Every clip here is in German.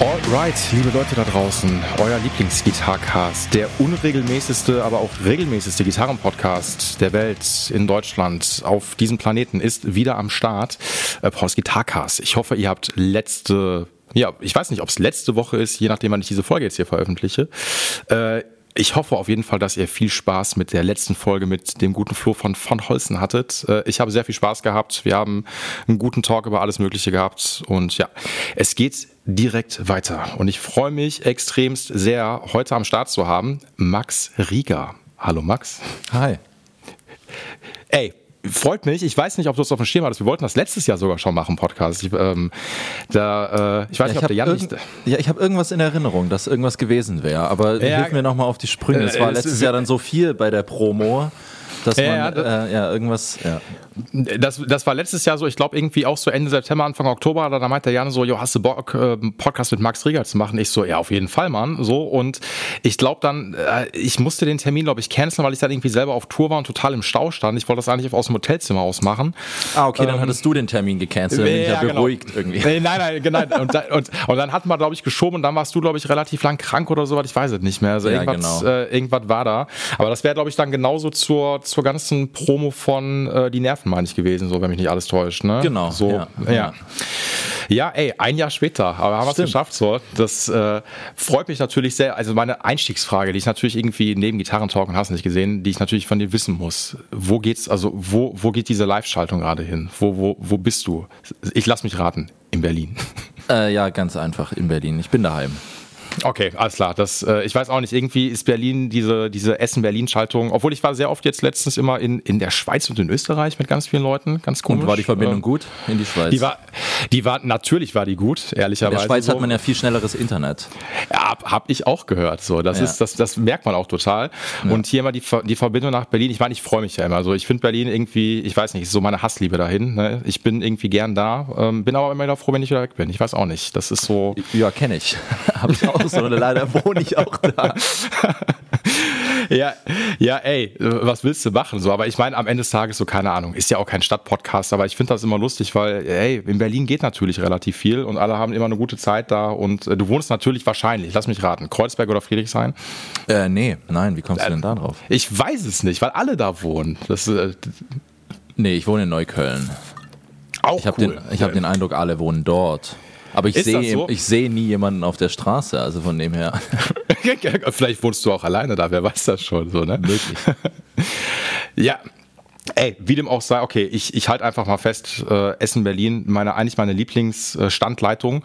Alright, liebe Leute da draußen, euer Lieblingsgitarcast, der unregelmäßigste, aber auch regelmäßigste Gitarrenpodcast der Welt in Deutschland auf diesem Planeten ist wieder am Start. Äh, Pauls Gitarcast. Ich hoffe, ihr habt letzte ja, ich weiß nicht, ob es letzte Woche ist, je nachdem, wann ich diese Folge jetzt hier veröffentliche. Äh, ich hoffe auf jeden Fall, dass ihr viel Spaß mit der letzten Folge mit dem guten Flo von von Holzen hattet. Äh, ich habe sehr viel Spaß gehabt. Wir haben einen guten Talk über alles Mögliche gehabt. Und ja, es geht direkt weiter. Und ich freue mich extremst sehr, heute am Start zu haben, Max Rieger. Hallo Max. Hi. Ey, freut mich. Ich weiß nicht, ob du es auf dem Schirm hattest. Wir wollten das letztes Jahr sogar schon machen, Podcast. Ich, ähm, da, äh, ich weiß ja, nicht, ob der Jan nicht. Ja, ich habe irgendwas in Erinnerung, dass irgendwas gewesen wäre. Aber ja, hilf mir nochmal auf die Sprünge. Es war äh, letztes Jahr dann so viel bei der Promo dass man ja, äh, ja irgendwas. Ja. Das, das war letztes Jahr so, ich glaube irgendwie auch so Ende September, Anfang Oktober, da meinte der Jan so, jo, hast du Bock, äh, Podcast mit Max Rieger zu machen? Ich so, ja, auf jeden Fall, Mann. So, und ich glaube dann, äh, ich musste den Termin, glaube ich, canceln, weil ich dann irgendwie selber auf Tour war und total im Stau stand. Ich wollte das eigentlich aus dem Hotelzimmer aus machen. Ah, okay, ähm, dann hattest du den Termin gecancelt, bin ich ja genau. beruhigt irgendwie. Nee, nein, nein, genau. und, da, und, und dann hatten wir, glaube ich, geschoben und dann warst du, glaube ich, relativ lang krank oder so, ich weiß es nicht mehr. Also ja, irgendwas, genau. äh, irgendwas war da. Aber das wäre, glaube ich, dann genauso zur, zur ganzen Pro Promo von äh, Die Nerven, meine ich, gewesen, so, wenn mich nicht alles täuscht. Ne? Genau. So, ja. ja. Ja, ey, ein Jahr später, aber haben wir es geschafft. So. Das äh, freut mich natürlich sehr. Also meine Einstiegsfrage, die ich natürlich irgendwie neben Gitarrentalk und hast nicht gesehen, die ich natürlich von dir wissen muss. Wo geht's, also wo, wo geht diese Live-Schaltung gerade hin? Wo, wo, wo bist du? Ich lass mich raten, in Berlin. Äh, ja, ganz einfach, in Berlin. Ich bin daheim. Okay, alles klar. Das, äh, ich weiß auch nicht, irgendwie ist Berlin diese, diese Essen-Berlin-Schaltung, obwohl ich war sehr oft jetzt letztens immer in, in der Schweiz und in Österreich mit ganz vielen Leuten, ganz komisch. Und war die Verbindung äh, gut in die Schweiz? Die war, die war, natürlich war die gut, ehrlicherweise. In der Schweiz so. hat man ja viel schnelleres Internet. Ja, hab, hab ich auch gehört. So, das ja. ist, das, das merkt man auch total. Ja. Und hier immer die, die Verbindung nach Berlin. Ich meine, ich freue mich ja immer. Also ich finde Berlin irgendwie, ich weiß nicht, ist so meine Hassliebe dahin. Ne? Ich bin irgendwie gern da, ähm, bin aber immer wieder froh, wenn ich wieder weg bin. Ich weiß auch nicht. Das ist so. Ja, kenne ich. Habe ich auch so eine leider wohne ich auch da. ja, ja, ey, was willst du machen? So, aber ich meine, am Ende des Tages, so, keine Ahnung, ist ja auch kein Stadtpodcast, aber ich finde das immer lustig, weil, ey, in Berlin geht natürlich relativ viel und alle haben immer eine gute Zeit da und äh, du wohnst natürlich wahrscheinlich, lass mich raten, Kreuzberg oder Friedrichshain? Äh, nee, nein, wie kommst äh, du denn da drauf? Ich weiß es nicht, weil alle da wohnen. Das, äh, nee, ich wohne in Neukölln. Auch ich habe cool. den, hab den Eindruck, alle wohnen dort. Aber ich sehe so? ich sehe nie jemanden auf der Straße, also von dem her. Vielleicht wohnst du auch alleine da, wer weiß das schon so, ne? Möglich. ja, Ey, wie dem auch sei, okay, ich, ich halte einfach mal fest, äh, Essen Berlin, meine eigentlich meine Lieblingsstandleitung.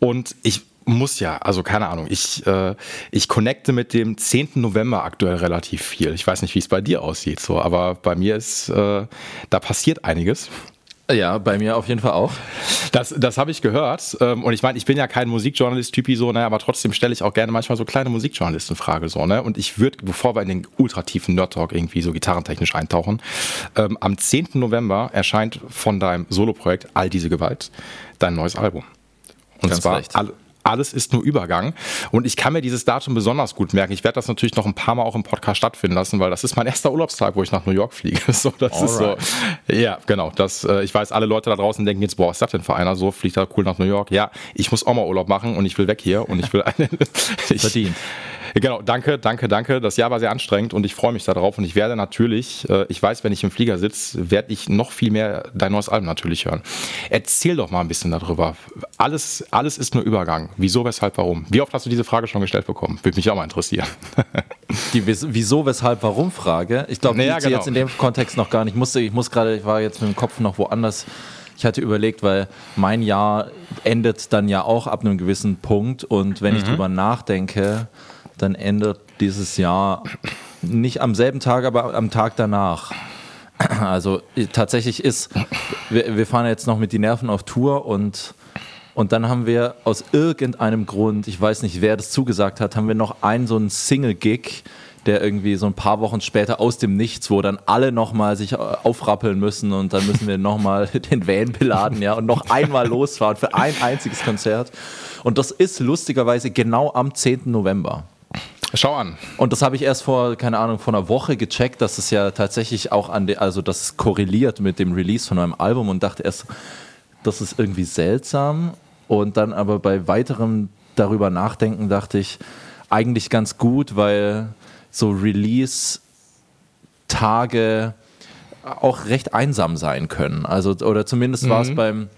Und ich muss ja, also keine Ahnung, ich, äh, ich connecte mit dem 10. November aktuell relativ viel. Ich weiß nicht, wie es bei dir aussieht, so, aber bei mir ist, äh, da passiert einiges. Ja, bei mir auf jeden Fall auch. Das, das habe ich gehört. Ähm, und ich meine, ich bin ja kein Musikjournalist-Typi so, ne, aber trotzdem stelle ich auch gerne manchmal so kleine Musikjournalisten-Frage so, ne? Und ich würde, bevor wir in den ultratiefen Nerd-Talk irgendwie so gitarrentechnisch eintauchen, ähm, am 10. November erscheint von deinem Soloprojekt All diese Gewalt dein neues Album. Und Ganz zwar all, alles ist nur Übergang. Und ich kann mir dieses Datum besonders gut merken. Ich werde das natürlich noch ein paar Mal auch im Podcast stattfinden lassen, weil das ist mein erster Urlaubstag, wo ich nach New York fliege. So, das Alright. ist so. Ja, genau. Das, äh, ich weiß, alle Leute da draußen denken jetzt, boah, was ist das denn für einer? So fliegt er cool nach New York. Ja, ich muss auch mal Urlaub machen und ich will weg hier und ich will eine. ich, Verdient. Genau, danke, danke, danke. Das Jahr war sehr anstrengend und ich freue mich darauf und ich werde natürlich, äh, ich weiß, wenn ich im Flieger sitze, werde ich noch viel mehr dein neues Album natürlich hören. Erzähl doch mal ein bisschen darüber. Alles, alles ist nur Übergang. Wieso, weshalb, warum? Wie oft hast du diese Frage schon gestellt bekommen? Würde mich auch mal interessieren. Die Wieso, weshalb, warum Frage. Ich glaube, naja, die genau. jetzt in dem Kontext noch gar nicht. Ich musste, ich muss gerade, ich war jetzt mit dem Kopf noch woanders. Ich hatte überlegt, weil mein Jahr endet dann ja auch ab einem gewissen Punkt und wenn mhm. ich drüber nachdenke, dann endet dieses Jahr nicht am selben Tag, aber am Tag danach. Also tatsächlich ist, wir, wir fahren jetzt noch mit die Nerven auf Tour und, und dann haben wir aus irgendeinem Grund, ich weiß nicht, wer das zugesagt hat, haben wir noch einen so einen Single-Gig der irgendwie so ein paar Wochen später aus dem Nichts, wo dann alle nochmal sich äh, aufrappeln müssen und dann müssen wir nochmal den Van beladen, ja, und noch einmal losfahren für ein einziges Konzert. Und das ist lustigerweise genau am 10. November. Schau an. Und das habe ich erst vor, keine Ahnung, vor einer Woche gecheckt, dass es ja tatsächlich auch an der, also das korreliert mit dem Release von meinem Album und dachte erst, das ist irgendwie seltsam. Und dann aber bei weiterem darüber nachdenken dachte ich, eigentlich ganz gut, weil so Release-Tage auch recht einsam sein können. Also, oder zumindest war es mhm. beim,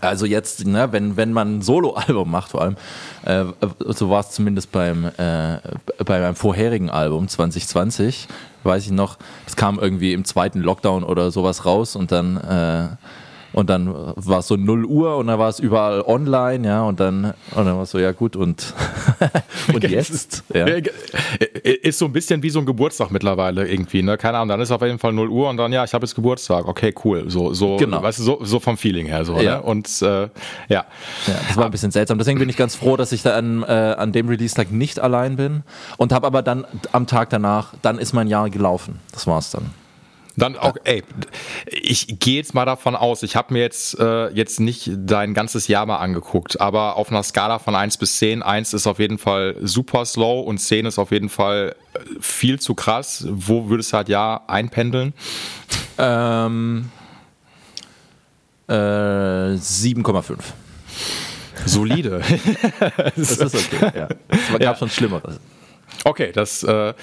also jetzt, ne, wenn, wenn man ein Solo-Album macht, vor allem, äh, so war es zumindest beim, äh, bei meinem vorherigen Album 2020, weiß ich noch, es kam irgendwie im zweiten Lockdown oder sowas raus und dann äh, und dann war es so 0 Uhr und dann war es überall online, ja, und dann, und dann war es so, ja gut, und, und jetzt? Ja. Ist so ein bisschen wie so ein Geburtstag mittlerweile irgendwie, ne? Keine Ahnung, dann ist auf jeden Fall 0 Uhr und dann, ja, ich habe jetzt Geburtstag, okay, cool. So, so, genau. weißt du, so, so vom Feeling her, so, ja. Ne? Und äh, ja. ja. Das war ein bisschen seltsam. Deswegen bin ich ganz froh, dass ich da an, äh, an dem Release-Tag nicht allein bin und habe aber dann am Tag danach, dann ist mein Jahr gelaufen. Das war's dann. Dann auch, ey, ich gehe jetzt mal davon aus, ich habe mir jetzt, äh, jetzt nicht dein ganzes Jahr mal angeguckt, aber auf einer Skala von 1 bis 10, 1 ist auf jeden Fall super slow und 10 ist auf jeden Fall äh, viel zu krass. Wo würdest du halt ja einpendeln? Ähm, äh, 7,5. Solide. das ist okay, ja. Es gab ja. schon Schlimmeres. Okay, das, äh,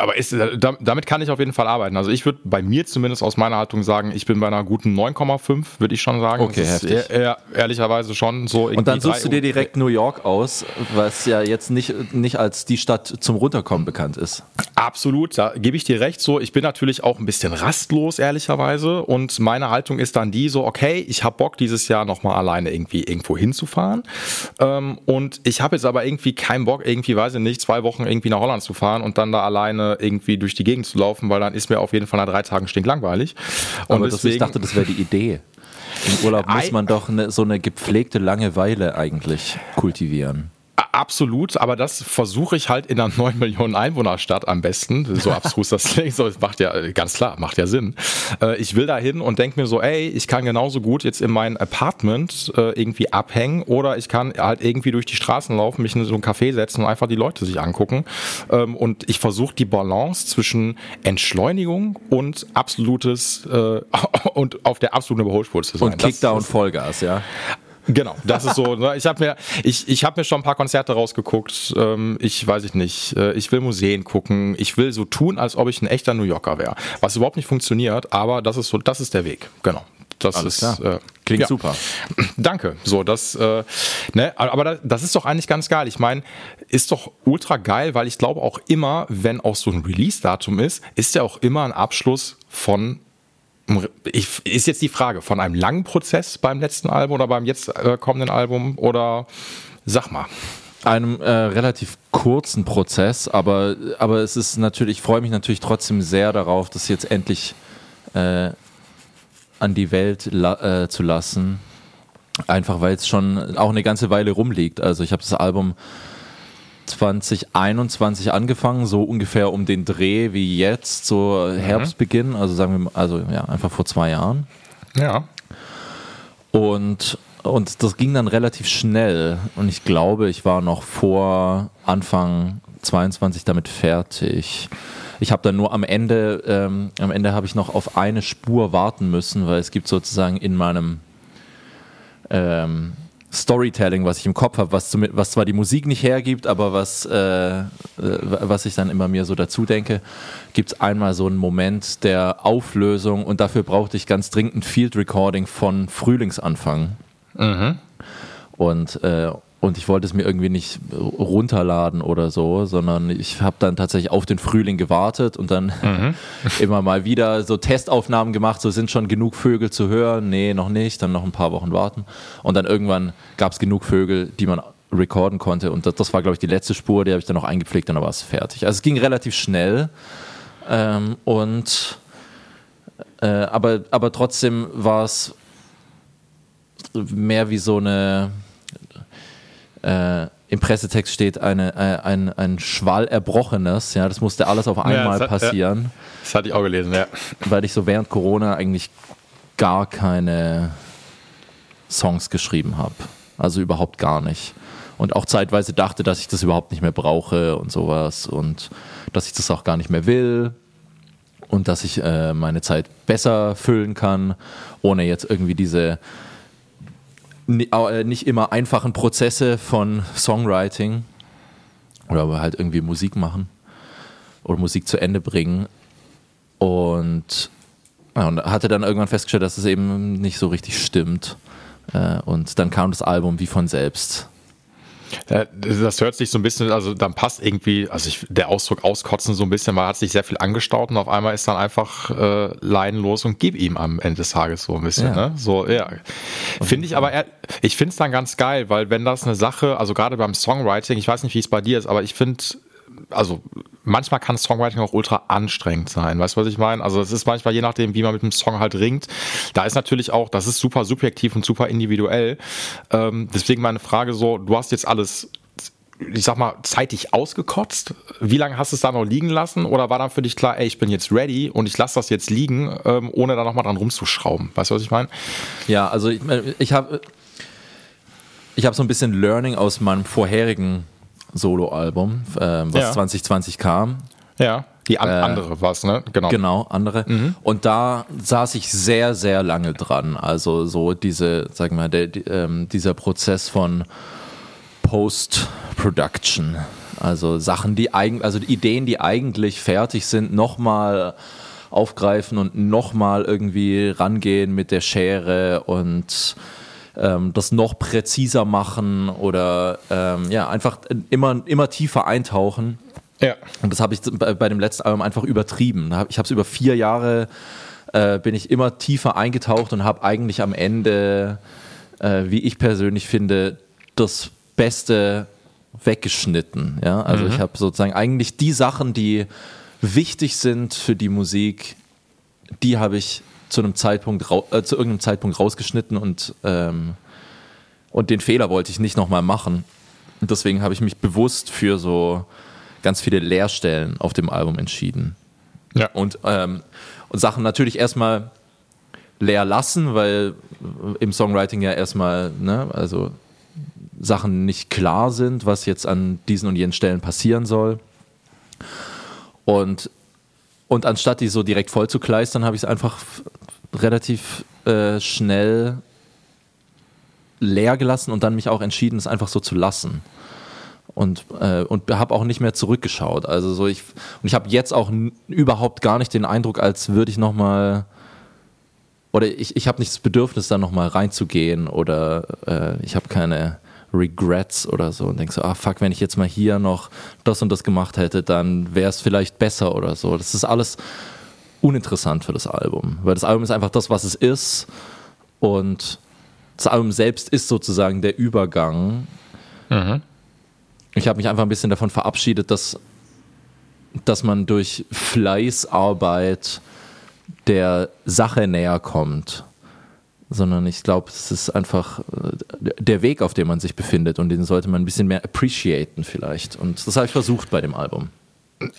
aber ist, damit kann ich auf jeden Fall arbeiten. Also ich würde bei mir zumindest aus meiner Haltung sagen, ich bin bei einer guten 9,5, würde ich schon sagen. Okay, das heftig. Ehr, ehrlicherweise schon so. Und dann suchst du dir direkt New York aus, was ja jetzt nicht, nicht als die Stadt zum Runterkommen bekannt ist. Absolut, da gebe ich dir recht. So, ich bin natürlich auch ein bisschen rastlos, ehrlicherweise. Und meine Haltung ist dann die so, okay, ich habe Bock, dieses Jahr nochmal alleine irgendwie irgendwo hinzufahren. Ähm, und ich habe jetzt aber irgendwie keinen Bock, irgendwie, weiß ich nicht, zwei Wochen irgendwie nach Holland zu fahren und dann da alleine irgendwie durch die Gegend zu laufen, weil dann ist mir auf jeden Fall nach drei Tagen stinklangweilig. Und Aber deswegen, ich dachte, das wäre die Idee. Im Urlaub muss man doch eine, so eine gepflegte Langeweile eigentlich kultivieren. Absolut, aber das versuche ich halt in einer 9 Millionen Einwohnerstadt am besten. So abstrus das klingt, so, das macht ja ganz klar, macht ja Sinn. Äh, ich will da hin und denke mir so, ey, ich kann genauso gut jetzt in mein Apartment äh, irgendwie abhängen oder ich kann halt irgendwie durch die Straßen laufen, mich in so ein Café setzen und einfach die Leute sich angucken. Ähm, und ich versuche die Balance zwischen Entschleunigung und absolutes äh, und auf der absoluten Überholspur zu sein. Und Kickdown Vollgas, ja. Genau, das ist so. Ne? Ich habe mir, ich, ich hab mir schon ein paar Konzerte rausgeguckt. Ähm, ich weiß ich nicht. Äh, ich will Museen gucken. Ich will so tun, als ob ich ein echter New Yorker wäre. Was überhaupt nicht funktioniert, aber das ist so, das ist der Weg. Genau. Das Alles ist äh, klingt ja. super. Danke. So, das, äh, ne, aber das ist doch eigentlich ganz geil. Ich meine, ist doch ultra geil, weil ich glaube auch immer, wenn auch so ein Release-Datum ist, ist ja auch immer ein Abschluss von ich, ist jetzt die Frage, von einem langen Prozess beim letzten Album oder beim jetzt äh, kommenden Album oder sag mal einem äh, relativ kurzen Prozess, aber, aber es ist natürlich, ich freue mich natürlich trotzdem sehr darauf, das jetzt endlich äh, an die Welt la äh, zu lassen. Einfach weil es schon auch eine ganze Weile rumliegt. Also ich habe das Album 2021 angefangen, so ungefähr um den Dreh wie jetzt, so mhm. Herbstbeginn, also sagen wir mal, also ja, einfach vor zwei Jahren. Ja. Und, und das ging dann relativ schnell und ich glaube, ich war noch vor Anfang 22 damit fertig. Ich habe dann nur am Ende, ähm, am Ende habe ich noch auf eine Spur warten müssen, weil es gibt sozusagen in meinem ähm, Storytelling, was ich im Kopf habe, was, was, zwar die Musik nicht hergibt, aber was, äh, äh was ich dann immer mir so dazu denke, gibt es einmal so einen Moment der Auflösung und dafür brauchte ich ganz dringend ein Field Recording von Frühlingsanfang. Mhm. Und, äh, und ich wollte es mir irgendwie nicht runterladen oder so, sondern ich habe dann tatsächlich auf den Frühling gewartet und dann mhm. immer mal wieder so Testaufnahmen gemacht, so sind schon genug Vögel zu hören, nee, noch nicht, dann noch ein paar Wochen warten. Und dann irgendwann gab es genug Vögel, die man recorden konnte. Und das, das war glaube ich die letzte Spur, die habe ich dann noch eingepflegt und dann war es fertig. Also es ging relativ schnell. Ähm, und äh, aber, aber trotzdem war es mehr wie so eine äh, im Pressetext steht eine, äh, ein, ein Schwall Erbrochenes. Ja, das musste alles auf einmal ja, das hat, passieren. Ja. Das hatte ich auch gelesen, ja. Weil ich so während Corona eigentlich gar keine Songs geschrieben habe. Also überhaupt gar nicht. Und auch zeitweise dachte, dass ich das überhaupt nicht mehr brauche und sowas und dass ich das auch gar nicht mehr will und dass ich äh, meine Zeit besser füllen kann, ohne jetzt irgendwie diese nicht immer einfachen Prozesse von Songwriting oder halt irgendwie Musik machen oder Musik zu Ende bringen. Und, ja, und hatte dann irgendwann festgestellt, dass es eben nicht so richtig stimmt. Äh, und dann kam das Album wie von selbst. Das hört sich so ein bisschen, also dann passt irgendwie, also ich, der Ausdruck auskotzen so ein bisschen, weil er hat sich sehr viel angestaut und auf einmal ist dann einfach äh, leidenlos und gib ihm am Ende des Tages so ein bisschen. Ja. Ne? So, ja. Finde ich aber, ich finde es dann ganz geil, weil wenn das eine Sache, also gerade beim Songwriting, ich weiß nicht, wie es bei dir ist, aber ich finde, also manchmal kann Songwriting auch ultra anstrengend sein. Weißt du, was ich meine? Also es ist manchmal je nachdem, wie man mit dem Song halt ringt. Da ist natürlich auch, das ist super subjektiv und super individuell. Ähm, deswegen meine Frage so, du hast jetzt alles ich sag mal, zeitig ausgekotzt? Wie lange hast du es da noch liegen lassen? Oder war dann für dich klar, ey, ich bin jetzt ready und ich lasse das jetzt liegen, ähm, ohne da nochmal dran rumzuschrauben? Weißt du, was ich meine? Ja, also ich, ich habe ich hab so ein bisschen Learning aus meinem vorherigen Soloalbum, äh, was ja. 2020 kam. Ja. Die an, äh, andere was, ne? Genau. Genau, andere. Mhm. Und da saß ich sehr, sehr lange dran. Also so diese, sagen wir mal, der, die, ähm, dieser Prozess von Post-Production. Also Sachen, die eigentlich, also Ideen, die eigentlich fertig sind, nochmal aufgreifen und nochmal irgendwie rangehen mit der Schere und ähm, das noch präziser machen oder ähm, ja, einfach immer, immer tiefer eintauchen. Ja. Und das habe ich bei, bei, dem letzten Album einfach übertrieben. Ich habe es über vier Jahre, äh, bin ich immer tiefer eingetaucht und habe eigentlich am Ende, äh, wie ich persönlich finde, das Beste weggeschnitten. Ja? Also mhm. ich habe sozusagen eigentlich die Sachen, die wichtig sind für die Musik, die habe ich zu einem Zeitpunkt, äh, zu irgendeinem Zeitpunkt rausgeschnitten und, ähm, und den Fehler wollte ich nicht nochmal machen. Und deswegen habe ich mich bewusst für so ganz viele Leerstellen auf dem Album entschieden. Ja. Und, ähm, und Sachen natürlich erstmal leer lassen, weil im Songwriting ja erstmal, ne, also Sachen nicht klar sind, was jetzt an diesen und jenen Stellen passieren soll. Und und anstatt die so direkt voll zu kleistern, habe ich es einfach relativ äh, schnell leer gelassen und dann mich auch entschieden, es einfach so zu lassen. Und, äh, und habe auch nicht mehr zurückgeschaut. Also so ich, und ich habe jetzt auch überhaupt gar nicht den Eindruck, als würde ich nochmal oder ich, ich habe nicht das Bedürfnis, da nochmal reinzugehen oder äh, ich habe keine Regrets oder so und denkst so, ah fuck, wenn ich jetzt mal hier noch das und das gemacht hätte, dann wäre es vielleicht besser oder so. Das ist alles uninteressant für das Album, weil das Album ist einfach das, was es ist und das Album selbst ist sozusagen der Übergang. Mhm. Ich habe mich einfach ein bisschen davon verabschiedet, dass, dass man durch Fleißarbeit der Sache näher kommt sondern ich glaube, es ist einfach äh, der Weg, auf dem man sich befindet und den sollte man ein bisschen mehr appreciaten vielleicht. Und das habe ich versucht bei dem Album.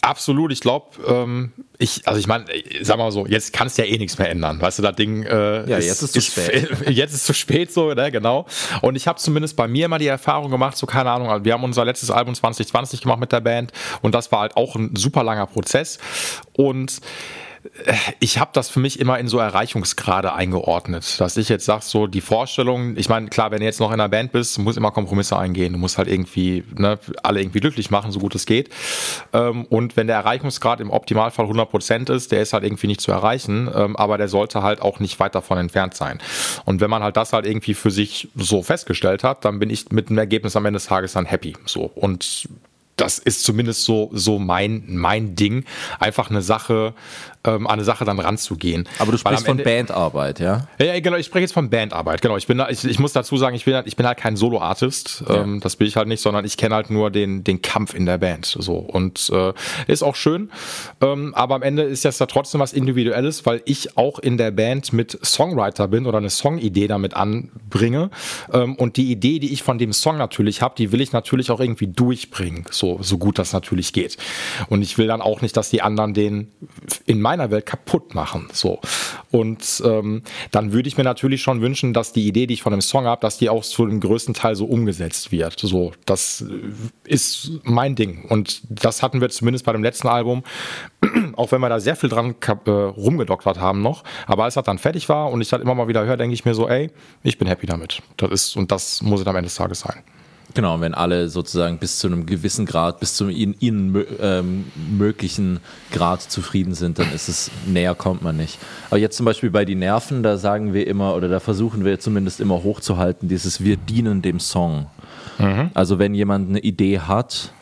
Absolut, ich glaube, ähm, ich, also ich meine, sag mal so, jetzt kannst du ja eh nichts mehr ändern, weißt du, das Ding äh, ja, ist, jetzt ist zu spät. Jetzt ist zu spät so, ne, genau. Und ich habe zumindest bei mir immer die Erfahrung gemacht, so keine Ahnung, wir haben unser letztes Album 2020 gemacht mit der Band und das war halt auch ein super langer Prozess und ich habe das für mich immer in so Erreichungsgrade eingeordnet, dass ich jetzt sage, so die Vorstellung, ich meine, klar, wenn du jetzt noch in einer Band bist, du musst immer Kompromisse eingehen, du musst halt irgendwie ne, alle irgendwie glücklich machen, so gut es geht. Ähm, und wenn der Erreichungsgrad im Optimalfall 100% ist, der ist halt irgendwie nicht zu erreichen, ähm, aber der sollte halt auch nicht weit davon entfernt sein. Und wenn man halt das halt irgendwie für sich so festgestellt hat, dann bin ich mit dem Ergebnis am Ende des Tages dann happy. So und das ist zumindest so, so mein, mein Ding, einfach eine Sache, ähm, an eine Sache dann ranzugehen. Aber du sprichst von Bandarbeit, ja? ja? Ja, genau, ich spreche jetzt von Bandarbeit, genau. Ich bin, ich, ich muss dazu sagen, ich bin, ich bin halt kein Solo-Artist, ja. ähm, das bin ich halt nicht, sondern ich kenne halt nur den, den Kampf in der Band, so. Und äh, ist auch schön, ähm, aber am Ende ist das da trotzdem was Individuelles, weil ich auch in der Band mit Songwriter bin oder eine Songidee damit anbringe ähm, und die Idee, die ich von dem Song natürlich habe, die will ich natürlich auch irgendwie durchbringen, so, so gut das natürlich geht. Und ich will dann auch nicht, dass die anderen den in meiner Welt kaputt machen. So. Und ähm, dann würde ich mir natürlich schon wünschen, dass die Idee, die ich von dem Song habe, dass die auch zu dem größten Teil so umgesetzt wird. So, das ist mein Ding. Und das hatten wir zumindest bei dem letzten Album, auch wenn wir da sehr viel dran äh, rumgedoktert haben noch. Aber als das dann fertig war und ich das immer mal wieder höre, denke ich mir so, ey, ich bin happy damit. Das ist, und das muss es am Ende des Tages sein. Genau, wenn alle sozusagen bis zu einem gewissen Grad, bis zum ihnen, ihnen ähm, möglichen Grad zufrieden sind, dann ist es, näher kommt man nicht. Aber jetzt zum Beispiel bei die Nerven, da sagen wir immer, oder da versuchen wir zumindest immer hochzuhalten, dieses Wir dienen dem Song. Mhm. Also wenn jemand eine Idee hat,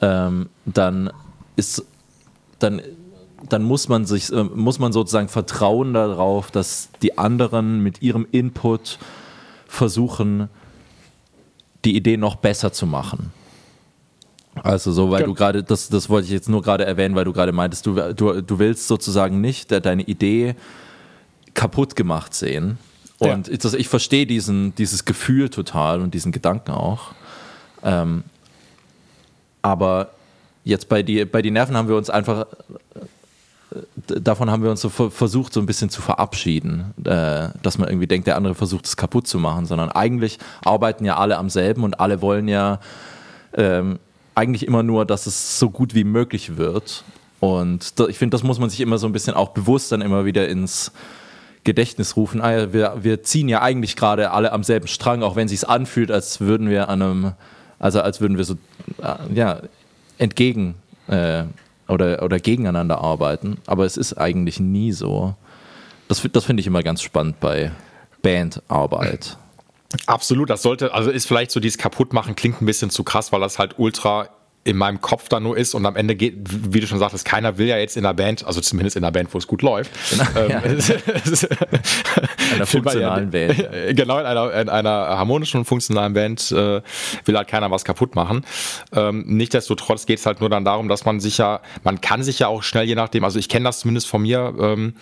ähm, dann ist, dann dann muss man sich, äh, muss man sozusagen vertrauen darauf, dass die anderen mit ihrem Input versuchen, die Idee noch besser zu machen. Also so, weil du gerade, das, das wollte ich jetzt nur gerade erwähnen, weil du gerade meintest, du, du, du willst sozusagen nicht deine Idee kaputt gemacht sehen. Und ja. ich, ich verstehe diesen, dieses Gefühl total und diesen Gedanken auch. Ähm, aber jetzt bei die, bei die Nerven haben wir uns einfach davon haben wir uns so versucht, so ein bisschen zu verabschieden, äh, dass man irgendwie denkt, der andere versucht es kaputt zu machen, sondern eigentlich arbeiten ja alle am selben und alle wollen ja ähm, eigentlich immer nur, dass es so gut wie möglich wird. Und ich finde, das muss man sich immer so ein bisschen auch bewusst dann immer wieder ins Gedächtnis rufen. Ah, wir, wir ziehen ja eigentlich gerade alle am selben Strang, auch wenn es anfühlt, als würden wir an einem, also als würden wir so äh, ja, entgegen äh, oder, oder gegeneinander arbeiten, aber es ist eigentlich nie so. Das, das finde ich immer ganz spannend bei Bandarbeit. Absolut, das sollte, also ist vielleicht so dieses Kaputtmachen klingt ein bisschen zu krass, weil das halt ultra in meinem Kopf da nur ist und am Ende geht, wie du schon sagtest, keiner will ja jetzt in der Band, also zumindest in der Band, wo es gut läuft. Genau, ähm, ja. in einer funktionalen Band. Genau, in einer, in einer harmonischen und funktionalen Band äh, will halt keiner was kaputt machen. Ähm, Nichtsdestotrotz geht es halt nur dann darum, dass man sich ja, man kann sich ja auch schnell, je nachdem, also ich kenne das zumindest von mir, ähm,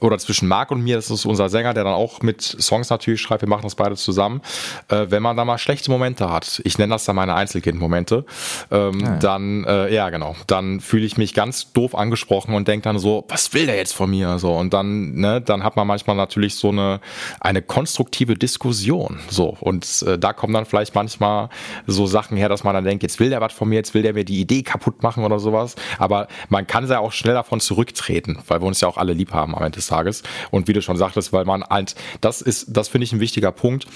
oder zwischen Marc und mir, das ist unser Sänger, der dann auch mit Songs natürlich schreibt, wir machen das beide zusammen, äh, wenn man da mal schlechte Momente hat, ich nenne das dann meine Einzelkind-Momente, ähm, ja. dann, äh, ja genau, dann fühle ich mich ganz doof angesprochen und denke dann so, was will der jetzt von mir? So, und dann, ne, dann hat man manchmal natürlich so eine, eine konstruktive Diskussion. So, und äh, da kommen dann vielleicht manchmal so Sachen her, dass man dann denkt, jetzt will der was von mir, jetzt will der mir die Idee kaputt machen oder sowas. Aber man kann ja auch schnell davon zurücktreten, weil wir uns ja auch alle lieb haben am Ende des Tages. Und wie du schon sagtest, weil man halt, das ist, das finde ich ein wichtiger Punkt,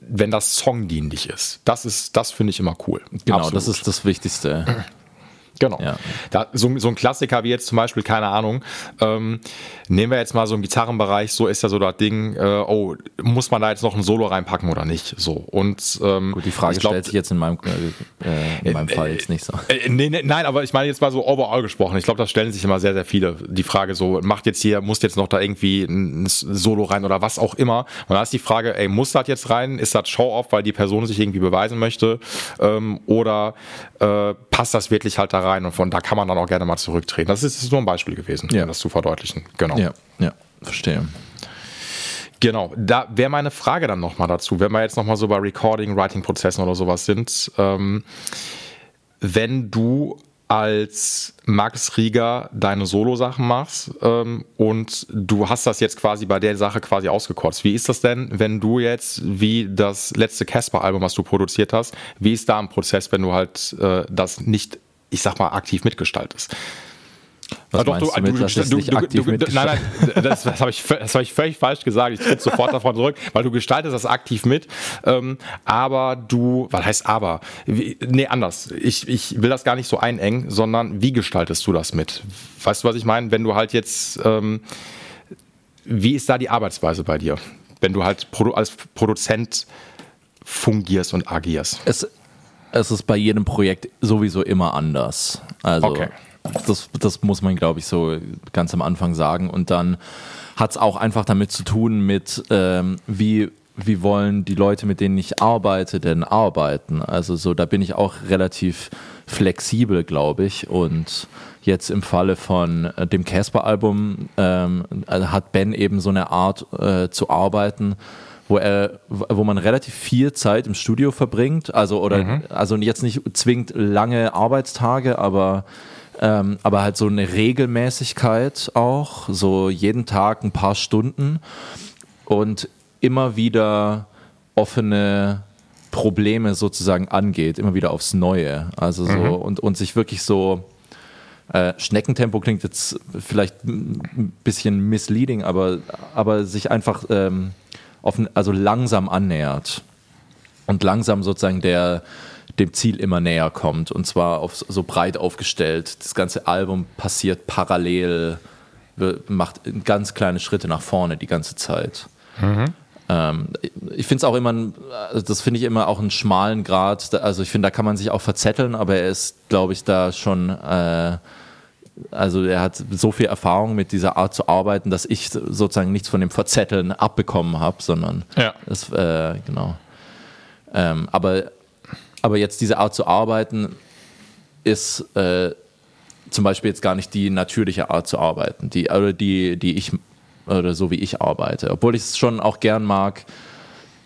wenn das songdienlich ist. Das ist, das finde ich immer cool. Genau, Absolut. das ist das Wichtigste. Genau. Ja. Da, so, so ein Klassiker wie jetzt zum Beispiel, keine Ahnung, ähm, nehmen wir jetzt mal so im Gitarrenbereich, so ist ja so das Ding, äh, oh, muss man da jetzt noch ein Solo reinpacken oder nicht? So. Und ähm, Gut, die Frage glaub, stellt sich jetzt in meinem, äh, in meinem äh, Fall jetzt nicht so. Äh, nee, nee, nein, aber ich meine jetzt mal so overall gesprochen. Ich glaube, das stellen sich immer sehr, sehr viele. Die Frage so, macht jetzt hier, muss jetzt noch da irgendwie ein Solo rein oder was auch immer. Und da ist die Frage, ey, muss das jetzt rein? Ist das Show-off, weil die Person sich irgendwie beweisen möchte? Ähm, oder äh, passt das wirklich halt da rein? rein und von da kann man dann auch gerne mal zurücktreten. Das ist, ist nur ein Beispiel gewesen, ja. um das zu verdeutlichen. Genau. Ja, ja, verstehe. Genau, da wäre meine Frage dann nochmal dazu, wenn wir jetzt nochmal so bei Recording, Writing-Prozessen oder sowas sind. Ähm, wenn du als Max Rieger deine Solo-Sachen machst ähm, und du hast das jetzt quasi bei der Sache quasi ausgekotzt. Wie ist das denn, wenn du jetzt, wie das letzte Casper-Album, was du produziert hast, wie ist da ein Prozess, wenn du halt äh, das nicht ich sag mal, aktiv mitgestaltest. Was doch, du, du, du, du, Nein, nein, das, das habe ich, hab ich völlig falsch gesagt. Ich tritt sofort davon zurück, weil du gestaltest das aktiv mit. Ähm, aber du, was heißt aber? Wie, nee, anders. Ich, ich will das gar nicht so einengen, sondern wie gestaltest du das mit? Weißt du, was ich meine? Wenn du halt jetzt, ähm, wie ist da die Arbeitsweise bei dir? Wenn du halt als Produzent fungierst und agierst. Es, es ist bei jedem Projekt sowieso immer anders. Also okay. das, das muss man, glaube ich, so ganz am Anfang sagen. Und dann hat es auch einfach damit zu tun mit, ähm, wie, wie wollen die Leute, mit denen ich arbeite, denn arbeiten. Also so, da bin ich auch relativ flexibel, glaube ich. Und jetzt im Falle von äh, dem Casper-Album ähm, hat Ben eben so eine Art äh, zu arbeiten, wo er, wo man relativ viel Zeit im Studio verbringt. Also oder mhm. also jetzt nicht zwingend lange Arbeitstage, aber ähm, aber halt so eine Regelmäßigkeit auch, so jeden Tag ein paar Stunden und immer wieder offene Probleme sozusagen angeht, immer wieder aufs Neue. Also so mhm. und, und sich wirklich so äh, Schneckentempo klingt jetzt vielleicht ein bisschen misleading, aber, aber sich einfach ähm, auf, also langsam annähert und langsam sozusagen der, dem Ziel immer näher kommt und zwar auf, so breit aufgestellt. Das ganze Album passiert parallel, macht ganz kleine Schritte nach vorne die ganze Zeit. Mhm. Ähm, ich finde es auch immer, also das finde ich immer auch einen schmalen Grad. Also ich finde, da kann man sich auch verzetteln, aber er ist, glaube ich, da schon äh, also er hat so viel Erfahrung mit dieser Art zu arbeiten, dass ich sozusagen nichts von dem Verzetteln abbekommen habe, sondern ja. das, äh, genau. Ähm, aber, aber jetzt diese Art zu arbeiten ist äh, zum Beispiel jetzt gar nicht die natürliche Art zu arbeiten, die, oder die, die ich, oder so wie ich arbeite. Obwohl ich es schon auch gern mag.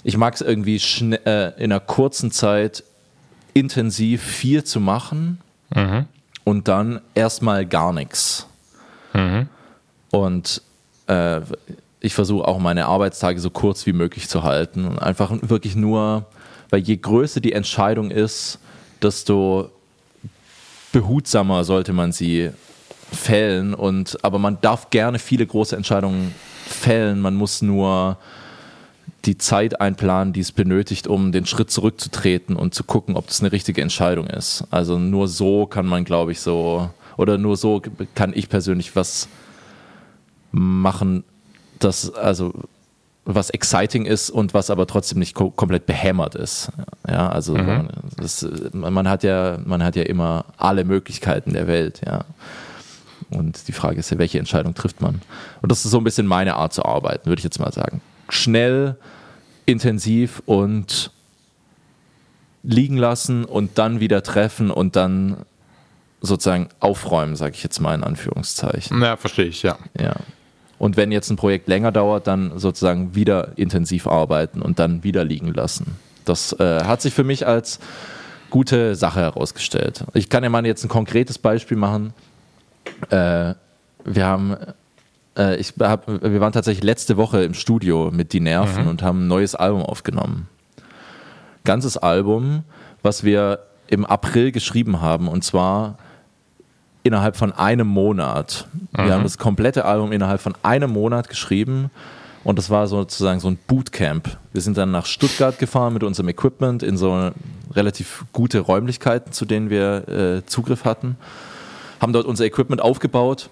Ich mag es irgendwie äh, in einer kurzen Zeit intensiv viel zu machen. Mhm und dann erstmal gar nichts. Mhm. Und äh, ich versuche auch meine Arbeitstage so kurz wie möglich zu halten und einfach wirklich nur, weil je größer die Entscheidung ist, desto behutsamer sollte man sie fällen und aber man darf gerne viele große Entscheidungen fällen, man muss nur die Zeit einplanen, die es benötigt, um den Schritt zurückzutreten und zu gucken, ob das eine richtige Entscheidung ist. Also nur so kann man, glaube ich, so, oder nur so kann ich persönlich was machen, das, also was exciting ist und was aber trotzdem nicht ko komplett behämmert ist. Ja, also mhm. das, man hat ja, man hat ja immer alle Möglichkeiten der Welt, ja. Und die Frage ist ja, welche Entscheidung trifft man? Und das ist so ein bisschen meine Art zu arbeiten, würde ich jetzt mal sagen. Schnell, intensiv und liegen lassen und dann wieder treffen und dann sozusagen aufräumen, sage ich jetzt mal in Anführungszeichen. Ja, verstehe ich, ja. Ja. Und wenn jetzt ein Projekt länger dauert, dann sozusagen wieder intensiv arbeiten und dann wieder liegen lassen. Das äh, hat sich für mich als gute Sache herausgestellt. Ich kann ja mal jetzt ein konkretes Beispiel machen. Äh, wir haben äh, ich hab, wir waren tatsächlich letzte Woche im Studio mit Die Nerven mhm. und haben ein neues Album aufgenommen. Ganzes Album, was wir im April geschrieben haben und zwar innerhalb von einem Monat. Mhm. Wir haben das komplette Album innerhalb von einem Monat geschrieben und das war sozusagen so ein Bootcamp. Wir sind dann nach Stuttgart gefahren mit unserem Equipment in so relativ gute Räumlichkeiten, zu denen wir äh, Zugriff hatten, haben dort unser Equipment aufgebaut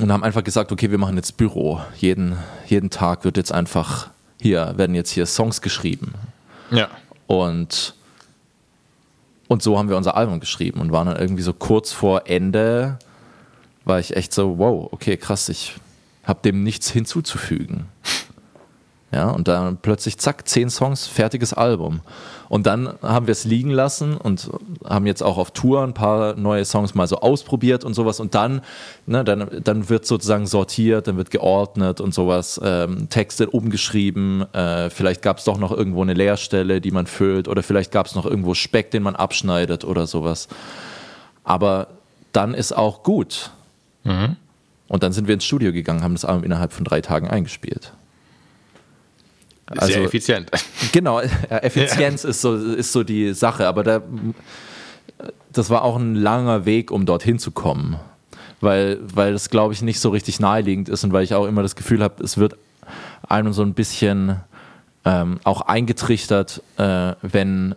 und haben einfach gesagt, okay, wir machen jetzt Büro. Jeden, jeden Tag wird jetzt einfach hier, werden jetzt hier Songs geschrieben. Ja. Und, und so haben wir unser Album geschrieben und waren dann irgendwie so kurz vor Ende, war ich echt so, wow, okay, krass, ich habe dem nichts hinzuzufügen. Ja, und dann plötzlich, zack, zehn Songs, fertiges Album. Und dann haben wir es liegen lassen und haben jetzt auch auf Tour ein paar neue Songs mal so ausprobiert und sowas. Und dann, ne, dann, dann wird sozusagen sortiert, dann wird geordnet und sowas, ähm, Texte umgeschrieben. Äh, vielleicht gab es doch noch irgendwo eine Leerstelle, die man füllt, oder vielleicht gab es noch irgendwo Speck, den man abschneidet oder sowas. Aber dann ist auch gut. Mhm. Und dann sind wir ins Studio gegangen, haben das Album innerhalb von drei Tagen eingespielt. Also, Sehr effizient. Genau, Effizienz ja. ist, so, ist so die Sache, aber da, das war auch ein langer Weg, um dorthin zu kommen. Weil, weil das, glaube ich, nicht so richtig naheliegend ist und weil ich auch immer das Gefühl habe, es wird einem so ein bisschen ähm, auch eingetrichtert, äh, wenn,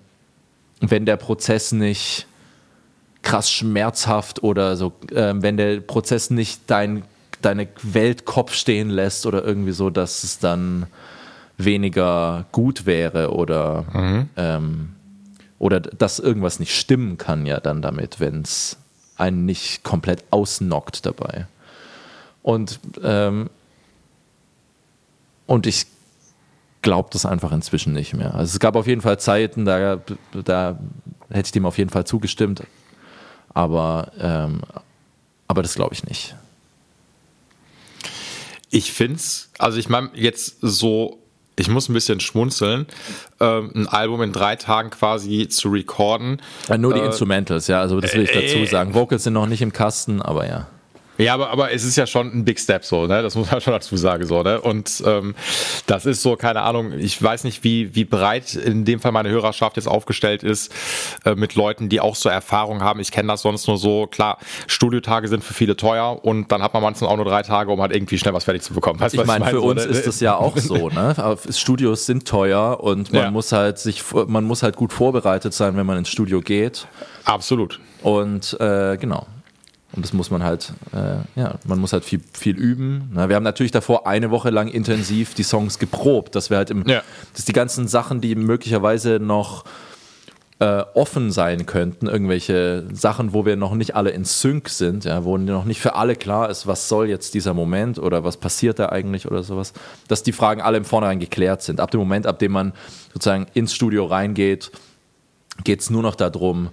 wenn der Prozess nicht krass schmerzhaft oder so, äh, wenn der Prozess nicht dein, deine Welt Kopf stehen lässt oder irgendwie so, dass es dann weniger gut wäre oder mhm. ähm, oder dass irgendwas nicht stimmen kann ja dann damit, wenn es einen nicht komplett ausnockt dabei. Und, ähm, und ich glaube das einfach inzwischen nicht mehr. Also es gab auf jeden Fall Zeiten, da, da hätte ich dem auf jeden Fall zugestimmt, aber, ähm, aber das glaube ich nicht. Ich finde es, also ich meine, jetzt so ich muss ein bisschen schmunzeln, ähm, ein Album in drei Tagen quasi zu recorden. Ja, nur die äh, Instrumentals, ja, also das will ich dazu äh, sagen. Vocals sind noch nicht im Kasten, aber ja. Ja, aber, aber es ist ja schon ein Big Step so, ne? Das muss man schon dazu sagen, so, ne? Und ähm, das ist so, keine Ahnung, ich weiß nicht, wie, wie breit in dem Fall meine Hörerschaft jetzt aufgestellt ist äh, mit Leuten, die auch so Erfahrung haben. Ich kenne das sonst nur so, klar, Studiotage sind für viele teuer und dann hat man manchmal auch nur drei Tage, um halt irgendwie schnell was fertig zu bekommen. Weißt, ich meine, für so, uns ne? ist das ja auch so, ne? Studios sind teuer und man ja. muss halt sich, man muss halt gut vorbereitet sein, wenn man ins Studio geht. Absolut. Und äh, genau. Und das muss man halt, äh, ja, man muss halt viel, viel üben. Na, wir haben natürlich davor eine Woche lang intensiv die Songs geprobt, dass wir halt im, ja. dass die ganzen Sachen, die möglicherweise noch äh, offen sein könnten, irgendwelche Sachen, wo wir noch nicht alle in Sync sind, ja, wo noch nicht für alle klar ist, was soll jetzt dieser Moment oder was passiert da eigentlich oder sowas, dass die Fragen alle im Vornherein geklärt sind. Ab dem Moment, ab dem man sozusagen ins Studio reingeht, geht es nur noch darum,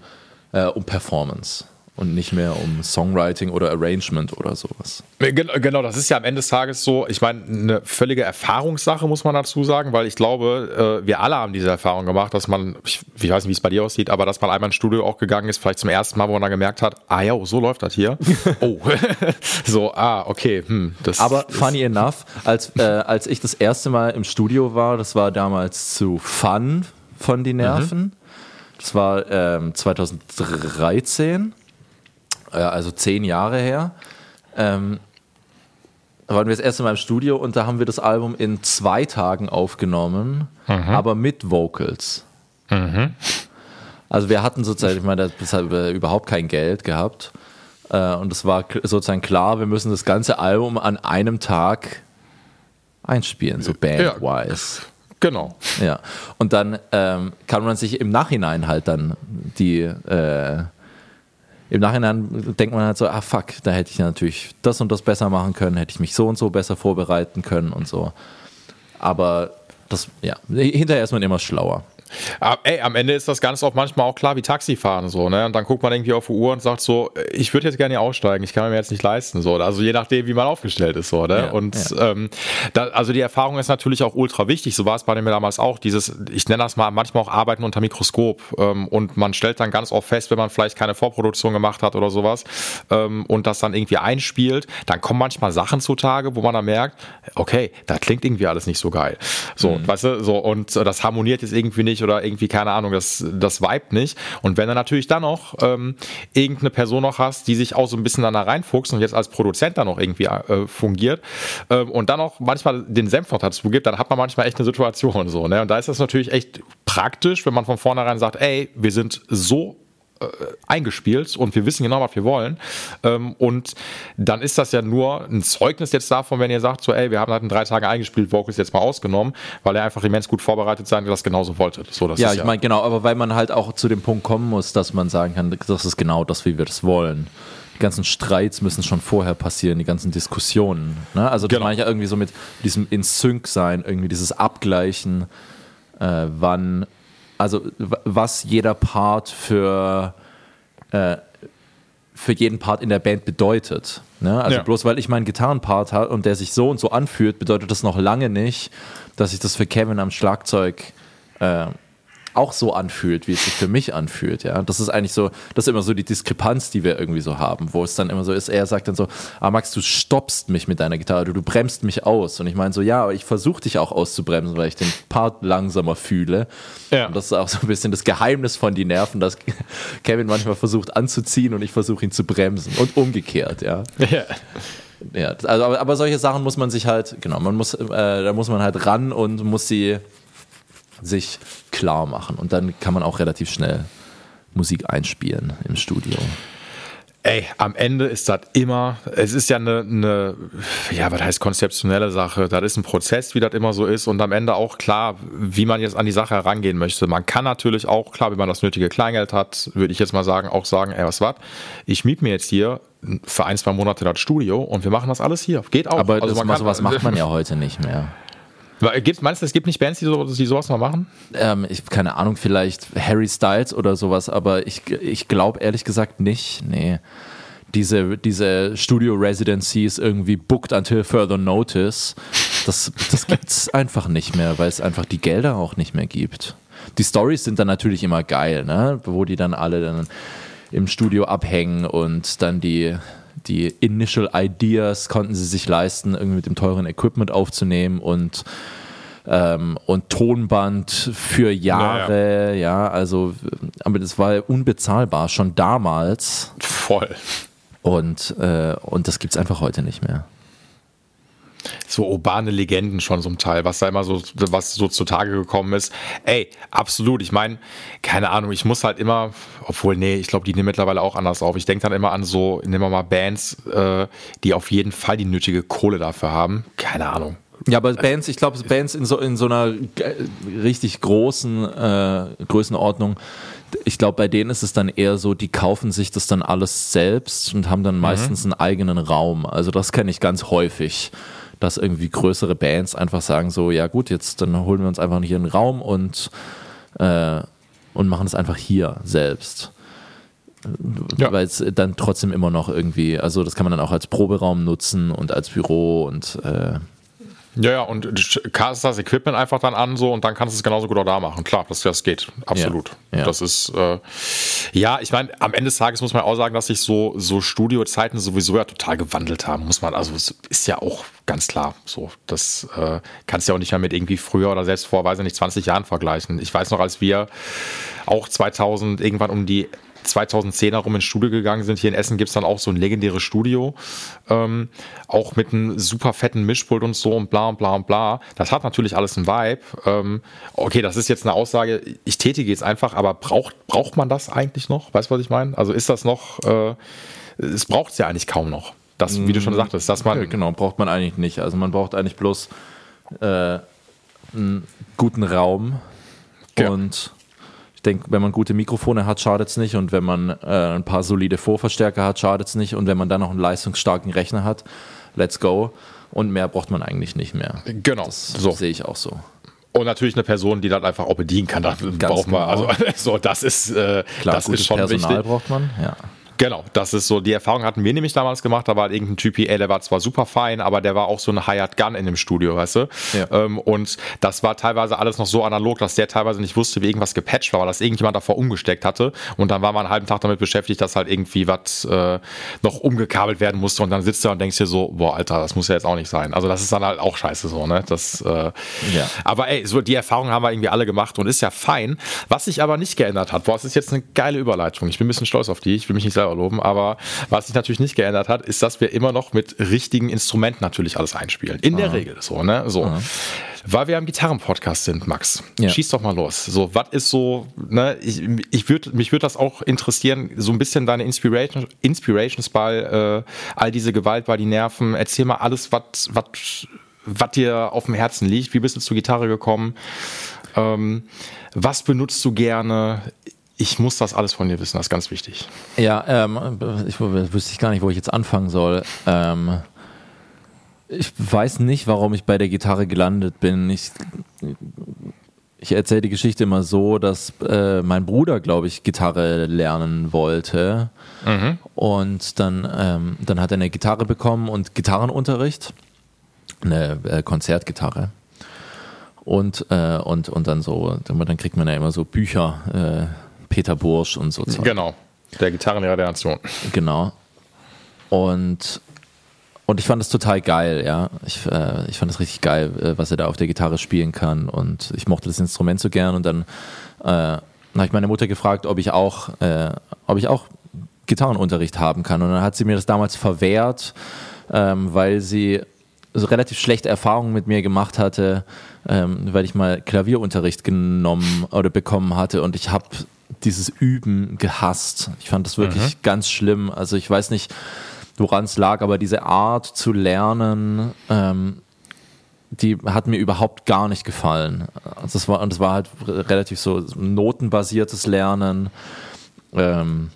äh, um Performance und nicht mehr um Songwriting oder Arrangement oder sowas. Genau, das ist ja am Ende des Tages so, ich meine, eine völlige Erfahrungssache, muss man dazu sagen, weil ich glaube, äh, wir alle haben diese Erfahrung gemacht, dass man, ich, weiß nicht, wie es bei dir aussieht, aber dass man einmal ins Studio auch gegangen ist, vielleicht zum ersten Mal, wo man dann gemerkt hat, ah ja, so läuft das hier. oh, so, ah, okay. Hm, das aber funny enough, als, äh, als ich das erste Mal im Studio war, das war damals zu Fun von die Nerven. Mhm. Das war ähm, 2013 äh, also zehn Jahre her. Ähm, waren wir das erste Mal im Studio und da haben wir das Album in zwei Tagen aufgenommen, mhm. aber mit Vocals. Mhm. Also wir hatten sozusagen, ich meine, das hat überhaupt kein Geld gehabt. Äh, und es war sozusagen klar, wir müssen das ganze Album an einem Tag einspielen, so bandwise. Ja. Genau. Ja. Und dann ähm, kann man sich im Nachhinein halt dann die äh, im Nachhinein denkt man halt so, ah fuck, da hätte ich natürlich das und das besser machen können, hätte ich mich so und so besser vorbereiten können und so. Aber das, ja, hinterher ist man immer schlauer. Aber, ey, am Ende ist das Ganze auch manchmal auch klar wie Taxifahren so, ne? Und dann guckt man irgendwie auf die Uhr und sagt so, ich würde jetzt gerne aussteigen, ich kann mir jetzt nicht leisten, so. Also je nachdem, wie man aufgestellt ist, so, ne? Ja, und ja. Ähm, da, also die Erfahrung ist natürlich auch ultra wichtig. So war es bei mir damals auch. Dieses, ich nenne das mal manchmal auch Arbeiten unter Mikroskop. Ähm, und man stellt dann ganz oft fest, wenn man vielleicht keine Vorproduktion gemacht hat oder sowas ähm, und das dann irgendwie einspielt, dann kommen manchmal Sachen zutage, wo man dann merkt, okay, da klingt irgendwie alles nicht so geil. So, mhm. weißt du, so, und das harmoniert jetzt irgendwie nicht oder irgendwie, keine Ahnung, das, das vibet nicht. Und wenn du natürlich dann noch ähm, irgendeine Person noch hast, die sich auch so ein bisschen dann da reinfuchst und jetzt als Produzent dann noch irgendwie äh, fungiert äh, und dann auch manchmal den Senf noch dazu gibt, dann hat man manchmal echt eine Situation so. Ne? Und da ist das natürlich echt praktisch, wenn man von vornherein sagt, ey, wir sind so eingespielt und wir wissen genau, was wir wollen. Ähm, und dann ist das ja nur ein Zeugnis jetzt davon, wenn ihr sagt, so, ey, wir haben halt in drei Tagen eingespielt, Vocals jetzt mal ausgenommen, weil er einfach immens gut vorbereitet sein, das genauso wollte. So, das ja, ich ja meine, genau, aber weil man halt auch zu dem Punkt kommen muss, dass man sagen kann, das ist genau das, wie wir das wollen. Die ganzen Streits müssen schon vorher passieren, die ganzen Diskussionen. Ne? Also das genau. meine ich ja irgendwie so mit diesem in Sync sein, irgendwie dieses Abgleichen, äh, wann also was jeder Part für, äh, für jeden Part in der Band bedeutet. Ne? Also ja. bloß weil ich meinen Gitarrenpart habe und der sich so und so anfühlt, bedeutet das noch lange nicht, dass ich das für Kevin am Schlagzeug äh, auch so anfühlt, wie es sich für mich anfühlt. Ja, das ist eigentlich so, das ist immer so die Diskrepanz, die wir irgendwie so haben, wo es dann immer so ist. Er sagt dann so, ah Max, du stoppst mich mit deiner Gitarre, du, du bremst mich aus. Und ich meine so, ja, aber ich versuche dich auch auszubremsen, weil ich den Part langsamer fühle. Ja. Und das ist auch so ein bisschen das Geheimnis von die Nerven, dass Kevin manchmal versucht anzuziehen und ich versuche ihn zu bremsen und umgekehrt. Ja. ja. Ja, also, aber, aber, solche Sachen muss man sich halt, genau, man muss, äh, da muss man halt ran und muss sie sich klar machen. Und dann kann man auch relativ schnell Musik einspielen im Studio. Ey, am Ende ist das immer, es ist ja eine, eine, ja, was heißt konzeptionelle Sache? Das ist ein Prozess, wie das immer so ist und am Ende auch klar, wie man jetzt an die Sache herangehen möchte. Man kann natürlich auch, klar, wenn man das nötige Kleingeld hat, würde ich jetzt mal sagen, auch sagen, ey, was was? Ich miete mir jetzt hier für ein, zwei Monate das Studio und wir machen das alles hier. Geht auch. Aber also das, sowas macht man ja heute nicht mehr. Gibt, meinst du, es gibt nicht Bands, die, so, die sowas noch machen? Ähm, ich keine Ahnung, vielleicht Harry Styles oder sowas, aber ich, ich glaube ehrlich gesagt nicht. Nee. Diese, diese Studio-Residencies irgendwie booked until further notice, das, das gibt es einfach nicht mehr, weil es einfach die Gelder auch nicht mehr gibt. Die Stories sind dann natürlich immer geil, ne? wo die dann alle dann im Studio abhängen und dann die, die Initial Ideas konnten sie sich leisten, irgendwie mit dem teuren Equipment aufzunehmen und ähm, und Tonband für Jahre, naja. ja, also, aber das war unbezahlbar, schon damals. Voll. Und, äh, und das gibt es einfach heute nicht mehr so urbane Legenden schon zum Teil, was da immer so, was so zutage gekommen ist. Ey, absolut. Ich meine, keine Ahnung, ich muss halt immer, obwohl, nee, ich glaube, die nehmen mittlerweile auch anders auf. Ich denke dann immer an so, nehmen wir mal Bands, äh, die auf jeden Fall die nötige Kohle dafür haben. Keine Ahnung. Ja, aber Bands, ich glaube, Bands in so, in so einer richtig großen äh, Größenordnung, ich glaube, bei denen ist es dann eher so, die kaufen sich das dann alles selbst und haben dann mhm. meistens einen eigenen Raum. Also das kenne ich ganz häufig dass irgendwie größere Bands einfach sagen so, ja gut, jetzt dann holen wir uns einfach hier einen Raum und, äh, und machen es einfach hier selbst. Ja. Weil es dann trotzdem immer noch irgendwie, also das kann man dann auch als Proberaum nutzen und als Büro und äh, ja, ja, und cast das Equipment einfach dann an so und dann kannst du es genauso gut auch da machen. Klar, das, das geht. Absolut. Ja, ja. Das ist, äh, ja, ich meine, am Ende des Tages muss man auch sagen, dass sich so, so Studiozeiten sowieso ja total gewandelt haben. Muss man, also es ist ja auch ganz klar so. Das äh, kannst du ja auch nicht mehr mit irgendwie früher oder selbst vor, weiß ich nicht, 20 Jahren vergleichen. Ich weiß noch, als wir auch 2000 irgendwann um die 2010 herum ins Studio gegangen sind. Hier in Essen gibt es dann auch so ein legendäres Studio, ähm, auch mit einem super fetten Mischpult und so und bla und bla und bla. Das hat natürlich alles einen Vibe. Ähm, okay, das ist jetzt eine Aussage, ich tätige jetzt einfach, aber braucht, braucht man das eigentlich noch? Weißt du, was ich meine? Also ist das noch, äh, es braucht es ja eigentlich kaum noch. Das, wie du schon mm, sagtest, dass man. Genau, braucht man eigentlich nicht. Also man braucht eigentlich bloß äh, einen guten Raum ja. und denke, wenn man gute Mikrofone hat, schadet es nicht. Und wenn man äh, ein paar solide Vorverstärker hat, schadet es nicht. Und wenn man dann noch einen leistungsstarken Rechner hat, let's go. Und mehr braucht man eigentlich nicht mehr. Genau. Das so. sehe ich auch so. Und natürlich eine Person, die das einfach auch bedienen kann. Da braucht man, genau. also so, das ist, äh, Klar, das ist schon Personal wichtig. braucht man, ja. Genau, das ist so, die Erfahrung hatten wir nämlich damals gemacht, da war halt irgendein Typ, ey, der war zwar super fein, aber der war auch so ein Hired Gun in dem Studio, weißt du? Ja. Ähm, und das war teilweise alles noch so analog, dass der teilweise nicht wusste, wie irgendwas gepatcht war, weil das irgendjemand davor umgesteckt hatte. Und dann war man einen halben Tag damit beschäftigt, dass halt irgendwie was äh, noch umgekabelt werden musste und dann sitzt er und denkst dir so, boah, Alter, das muss ja jetzt auch nicht sein. Also das ist dann halt auch scheiße so, ne? Das, äh, ja. Aber ey, so die Erfahrung haben wir irgendwie alle gemacht und ist ja fein. Was sich aber nicht geändert hat, boah, es ist jetzt eine geile Überleitung. Ich bin ein bisschen stolz auf die, ich will mich nicht selber loben, aber was sich natürlich nicht geändert hat, ist, dass wir immer noch mit richtigen Instrumenten natürlich alles einspielen. In der Regel so, ne? So. Aha. Weil wir am Gitarren-Podcast sind, Max. Ja. Schieß doch mal los. So, was ist so, ne, ich, ich würde, mich würde das auch interessieren, so ein bisschen deine Inspiration, Inspirations bei äh, all diese Gewalt, bei die Nerven. Erzähl mal alles, was dir auf dem Herzen liegt. Wie bist du zur Gitarre gekommen? Ähm, was benutzt du gerne? Ich muss das alles von dir wissen, das ist ganz wichtig. Ja, ähm, ich wüsste ich gar nicht, wo ich jetzt anfangen soll. Ähm, ich weiß nicht, warum ich bei der Gitarre gelandet bin. Ich, ich erzähle die Geschichte immer so, dass äh, mein Bruder, glaube ich, Gitarre lernen wollte. Mhm. Und dann, ähm, dann hat er eine Gitarre bekommen und Gitarrenunterricht, eine äh, Konzertgitarre. Und, äh, und, und dann so, dann kriegt man ja immer so Bücher äh, Peter Bursch und so. Genau, der Gitarrenlehrer der Nation. Genau. Und, und ich fand das total geil, ja. Ich, äh, ich fand das richtig geil, äh, was er da auf der Gitarre spielen kann. Und ich mochte das Instrument so gern. Und dann äh, habe ich meine Mutter gefragt, ob ich auch, äh, ob ich auch Gitarrenunterricht haben kann. Und dann hat sie mir das damals verwehrt, ähm, weil sie so relativ schlechte Erfahrungen mit mir gemacht hatte, ähm, weil ich mal Klavierunterricht genommen oder bekommen hatte und ich habe dieses Üben gehasst. Ich fand das wirklich mhm. ganz schlimm. Also ich weiß nicht, woran es lag, aber diese Art zu lernen, ähm, die hat mir überhaupt gar nicht gefallen. Also das war, und es war halt relativ so notenbasiertes Lernen. Ähm,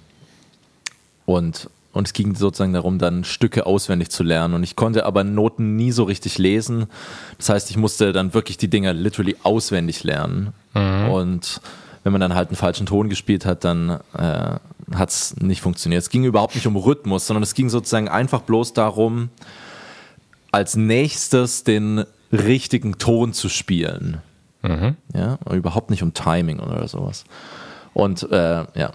und, und es ging sozusagen darum, dann Stücke auswendig zu lernen. Und ich konnte aber Noten nie so richtig lesen. Das heißt, ich musste dann wirklich die Dinger literally auswendig lernen. Mhm. Und wenn man dann halt einen falschen Ton gespielt hat, dann äh, hat es nicht funktioniert. Es ging überhaupt nicht um Rhythmus, sondern es ging sozusagen einfach bloß darum, als nächstes den richtigen Ton zu spielen. Mhm. Ja, überhaupt nicht um Timing oder sowas. Und äh, ja,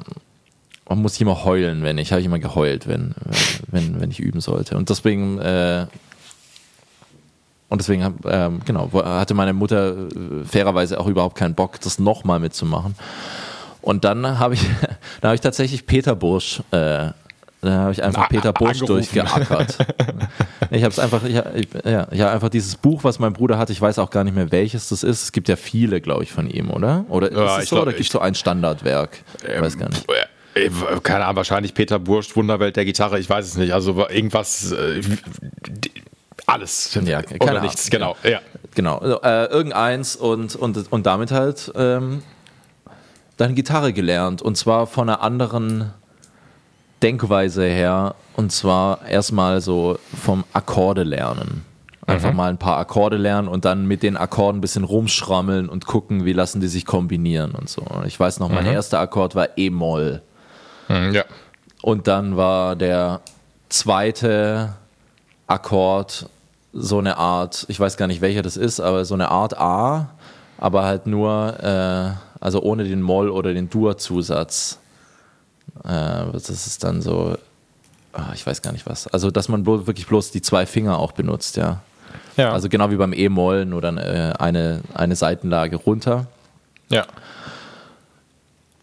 man muss immer heulen, wenn ich, habe ich immer geheult, wenn, wenn, wenn ich üben sollte. Und deswegen, äh, und deswegen, äh, genau, hatte meine Mutter äh, fairerweise auch überhaupt keinen Bock, das nochmal mitzumachen. Und dann habe ich, dann habe ich tatsächlich Peter Bursch äh, da habe ich einfach Peter Busch durchgeackert. ich habe es einfach, ich, ja, ich habe einfach dieses Buch, was mein Bruder hat, ich weiß auch gar nicht mehr, welches das ist. Es gibt ja viele, glaube ich, von ihm, oder? Oder ja, ist es so, glaub, oder gibt es so ein Standardwerk? Ich ähm, weiß gar nicht. Äh, keine Ahnung, wahrscheinlich Peter Bursch, Wunderwelt der Gitarre, ich weiß es nicht. Also irgendwas, äh, alles. Ja, keine Oder nichts, genau. Ja. Genau, also, äh, irgendeins und, und, und damit halt ähm, dann Gitarre gelernt. Und zwar von einer anderen Denkweise her. Und zwar erstmal so vom Akkorde lernen. Einfach mhm. mal ein paar Akkorde lernen und dann mit den Akkorden ein bisschen rumschrammeln und gucken, wie lassen die sich kombinieren und so. Ich weiß noch, mein mhm. erster Akkord war E-Moll. Mhm, ja. Und dann war der zweite Akkord so eine Art, ich weiß gar nicht welcher das ist, aber so eine Art A, aber halt nur, äh, also ohne den Moll oder den Dur-Zusatz. Äh, das ist dann so, ah, ich weiß gar nicht was. Also, dass man bloß, wirklich bloß die zwei Finger auch benutzt, ja. ja. Also genau wie beim E-Moll, nur dann äh, eine, eine Seitenlage runter. Ja.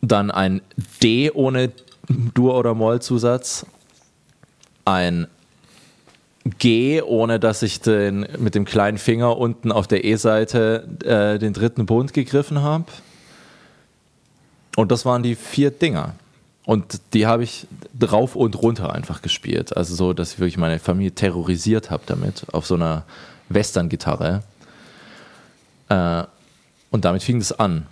Dann ein D ohne Dur- oder Moll-Zusatz. Ein G, ohne dass ich den, mit dem kleinen Finger unten auf der E-Seite äh, den dritten Bund gegriffen habe. Und das waren die vier Dinger. Und die habe ich drauf und runter einfach gespielt. Also so, dass ich wirklich meine Familie terrorisiert habe damit, auf so einer Western-Gitarre. Äh, und damit fing das an.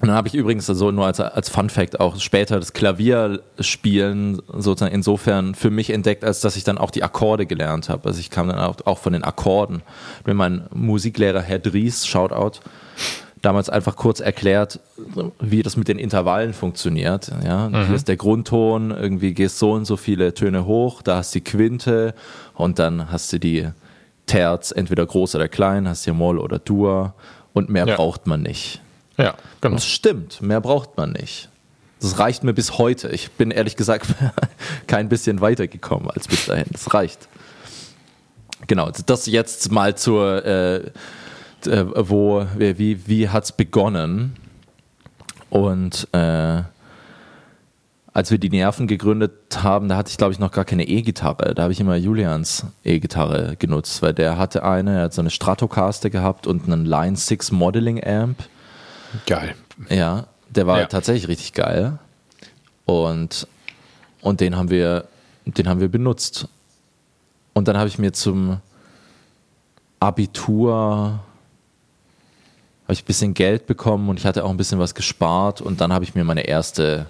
Und dann habe ich übrigens so nur als, als Fun Fact auch später das Klavierspielen sozusagen insofern für mich entdeckt, als dass ich dann auch die Akkorde gelernt habe. Also ich kam dann auch, auch von den Akkorden. Wenn mein Musiklehrer Herr Dries, Shoutout, damals einfach kurz erklärt, wie das mit den Intervallen funktioniert. Ja, mhm. hier ist der Grundton, irgendwie gehst so und so viele Töne hoch, da hast du die Quinte und dann hast du die Terz, entweder groß oder klein, hast du Moll oder Dur und mehr ja. braucht man nicht. Ja, genau. Das stimmt, mehr braucht man nicht. Das reicht mir bis heute. Ich bin ehrlich gesagt kein bisschen weitergekommen als bis dahin. Das reicht. Genau, das jetzt mal zur äh, äh, wo, wie, wie hat es begonnen? Und äh, als wir die Nerven gegründet haben, da hatte ich glaube ich noch gar keine E-Gitarre. Da habe ich immer Julians E-Gitarre genutzt, weil der hatte eine, er hat so eine Stratocaster gehabt und einen Line 6 Modeling Amp. Geil. Ja, der war ja. tatsächlich richtig geil. Und, und den haben wir, den haben wir benutzt. Und dann habe ich mir zum Abitur habe ich ein bisschen Geld bekommen und ich hatte auch ein bisschen was gespart und dann habe ich mir meine erste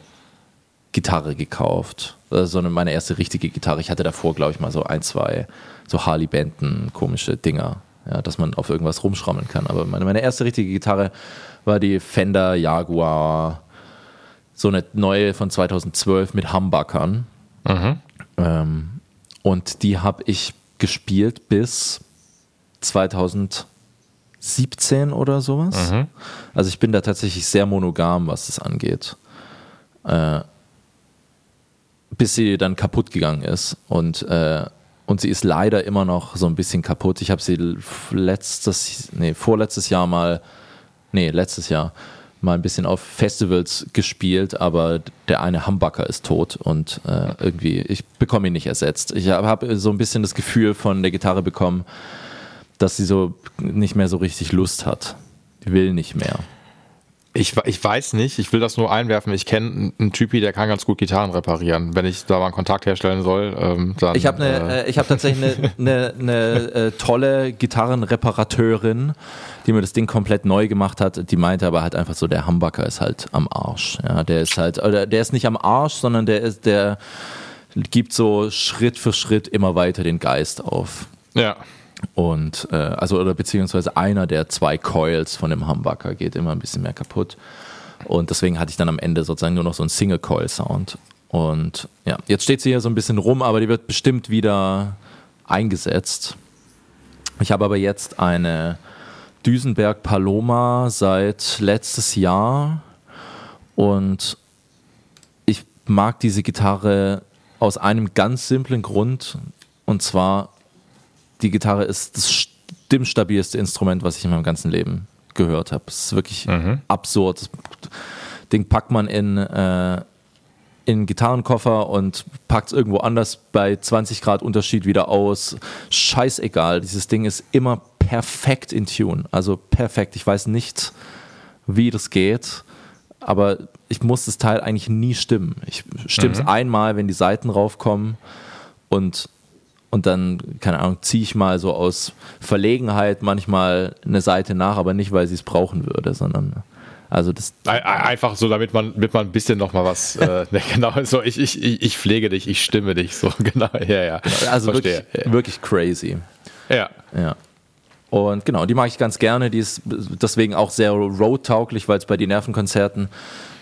Gitarre gekauft. Also meine erste richtige Gitarre. Ich hatte davor, glaube ich, mal so ein, zwei so Harley Benton komische Dinger, ja, dass man auf irgendwas rumschrammeln kann. Aber meine, meine erste richtige Gitarre war die Fender Jaguar, so eine neue von 2012 mit Humbuckern. Mhm. Ähm, und die habe ich gespielt bis 2000 17 oder sowas. Mhm. Also ich bin da tatsächlich sehr monogam, was das angeht. Äh, bis sie dann kaputt gegangen ist. Und, äh, und sie ist leider immer noch so ein bisschen kaputt. Ich habe sie letztes, nee, vorletztes Jahr mal, nee, letztes Jahr mal ein bisschen auf Festivals gespielt, aber der eine Humbucker ist tot und äh, irgendwie, ich bekomme ihn nicht ersetzt. Ich habe so ein bisschen das Gefühl von der Gitarre bekommen, dass sie so nicht mehr so richtig Lust hat. Will nicht mehr. Ich, ich weiß nicht, ich will das nur einwerfen. Ich kenne einen Typi, der kann ganz gut Gitarren reparieren. Wenn ich da mal einen Kontakt herstellen soll, ähm, dann. Ich habe ne, äh, ich hab tatsächlich eine ne, ne, äh, tolle Gitarrenreparateurin, die mir das Ding komplett neu gemacht hat. Die meinte aber halt einfach so, der Humbucker ist halt am Arsch. Ja, der ist halt, oder der ist nicht am Arsch, sondern der ist, der gibt so Schritt für Schritt immer weiter den Geist auf. Ja. Und äh, also oder beziehungsweise einer der zwei Coils von dem Humbucker geht immer ein bisschen mehr kaputt. Und deswegen hatte ich dann am Ende sozusagen nur noch so einen Single-Coil-Sound. Und ja, jetzt steht sie hier so ein bisschen rum, aber die wird bestimmt wieder eingesetzt. Ich habe aber jetzt eine Düsenberg Paloma seit letztes Jahr und ich mag diese Gitarre aus einem ganz simplen Grund und zwar die Gitarre ist das stimmstabilste Instrument, was ich in meinem ganzen Leben gehört habe. Es ist wirklich mhm. absurd. Das Ding packt man in, äh, in einen Gitarrenkoffer und packt es irgendwo anders bei 20 Grad Unterschied wieder aus. Scheißegal. Dieses Ding ist immer perfekt in Tune. Also perfekt. Ich weiß nicht, wie das geht, aber ich muss das Teil eigentlich nie stimmen. Ich stimme es mhm. einmal, wenn die Seiten raufkommen und und dann, keine Ahnung, ziehe ich mal so aus Verlegenheit manchmal eine Seite nach, aber nicht, weil sie es brauchen würde, sondern also das einfach so, damit man, damit man ein bisschen noch mal was, äh, ne, genau, so ich, ich, ich pflege dich, ich stimme dich, so genau, ja, ja. Also Verstehe. wirklich, wirklich crazy. Ja. Ja. Und genau, die mag ich ganz gerne. Die ist deswegen auch sehr road-tauglich, weil es bei den Nervenkonzerten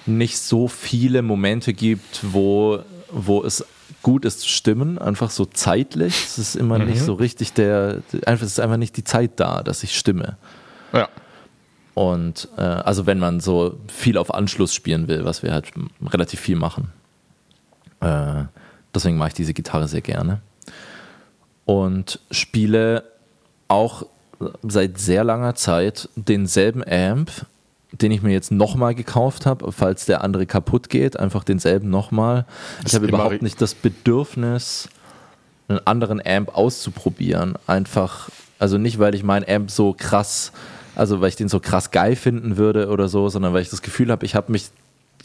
nicht so viele Momente gibt, wo, wo es gut ist zu stimmen, einfach so zeitlich. Es ist immer mhm. nicht so richtig der, einfach es ist einfach nicht die Zeit da, dass ich stimme. Ja. Und äh, also wenn man so viel auf Anschluss spielen will, was wir halt relativ viel machen. Äh, deswegen mache ich diese Gitarre sehr gerne. Und spiele auch seit sehr langer Zeit denselben Amp, den ich mir jetzt nochmal gekauft habe, falls der andere kaputt geht, einfach denselben nochmal. Ich habe überhaupt nicht das Bedürfnis, einen anderen Amp auszuprobieren. Einfach, also nicht, weil ich meinen Amp so krass, also weil ich den so krass geil finden würde oder so, sondern weil ich das Gefühl habe, ich habe mich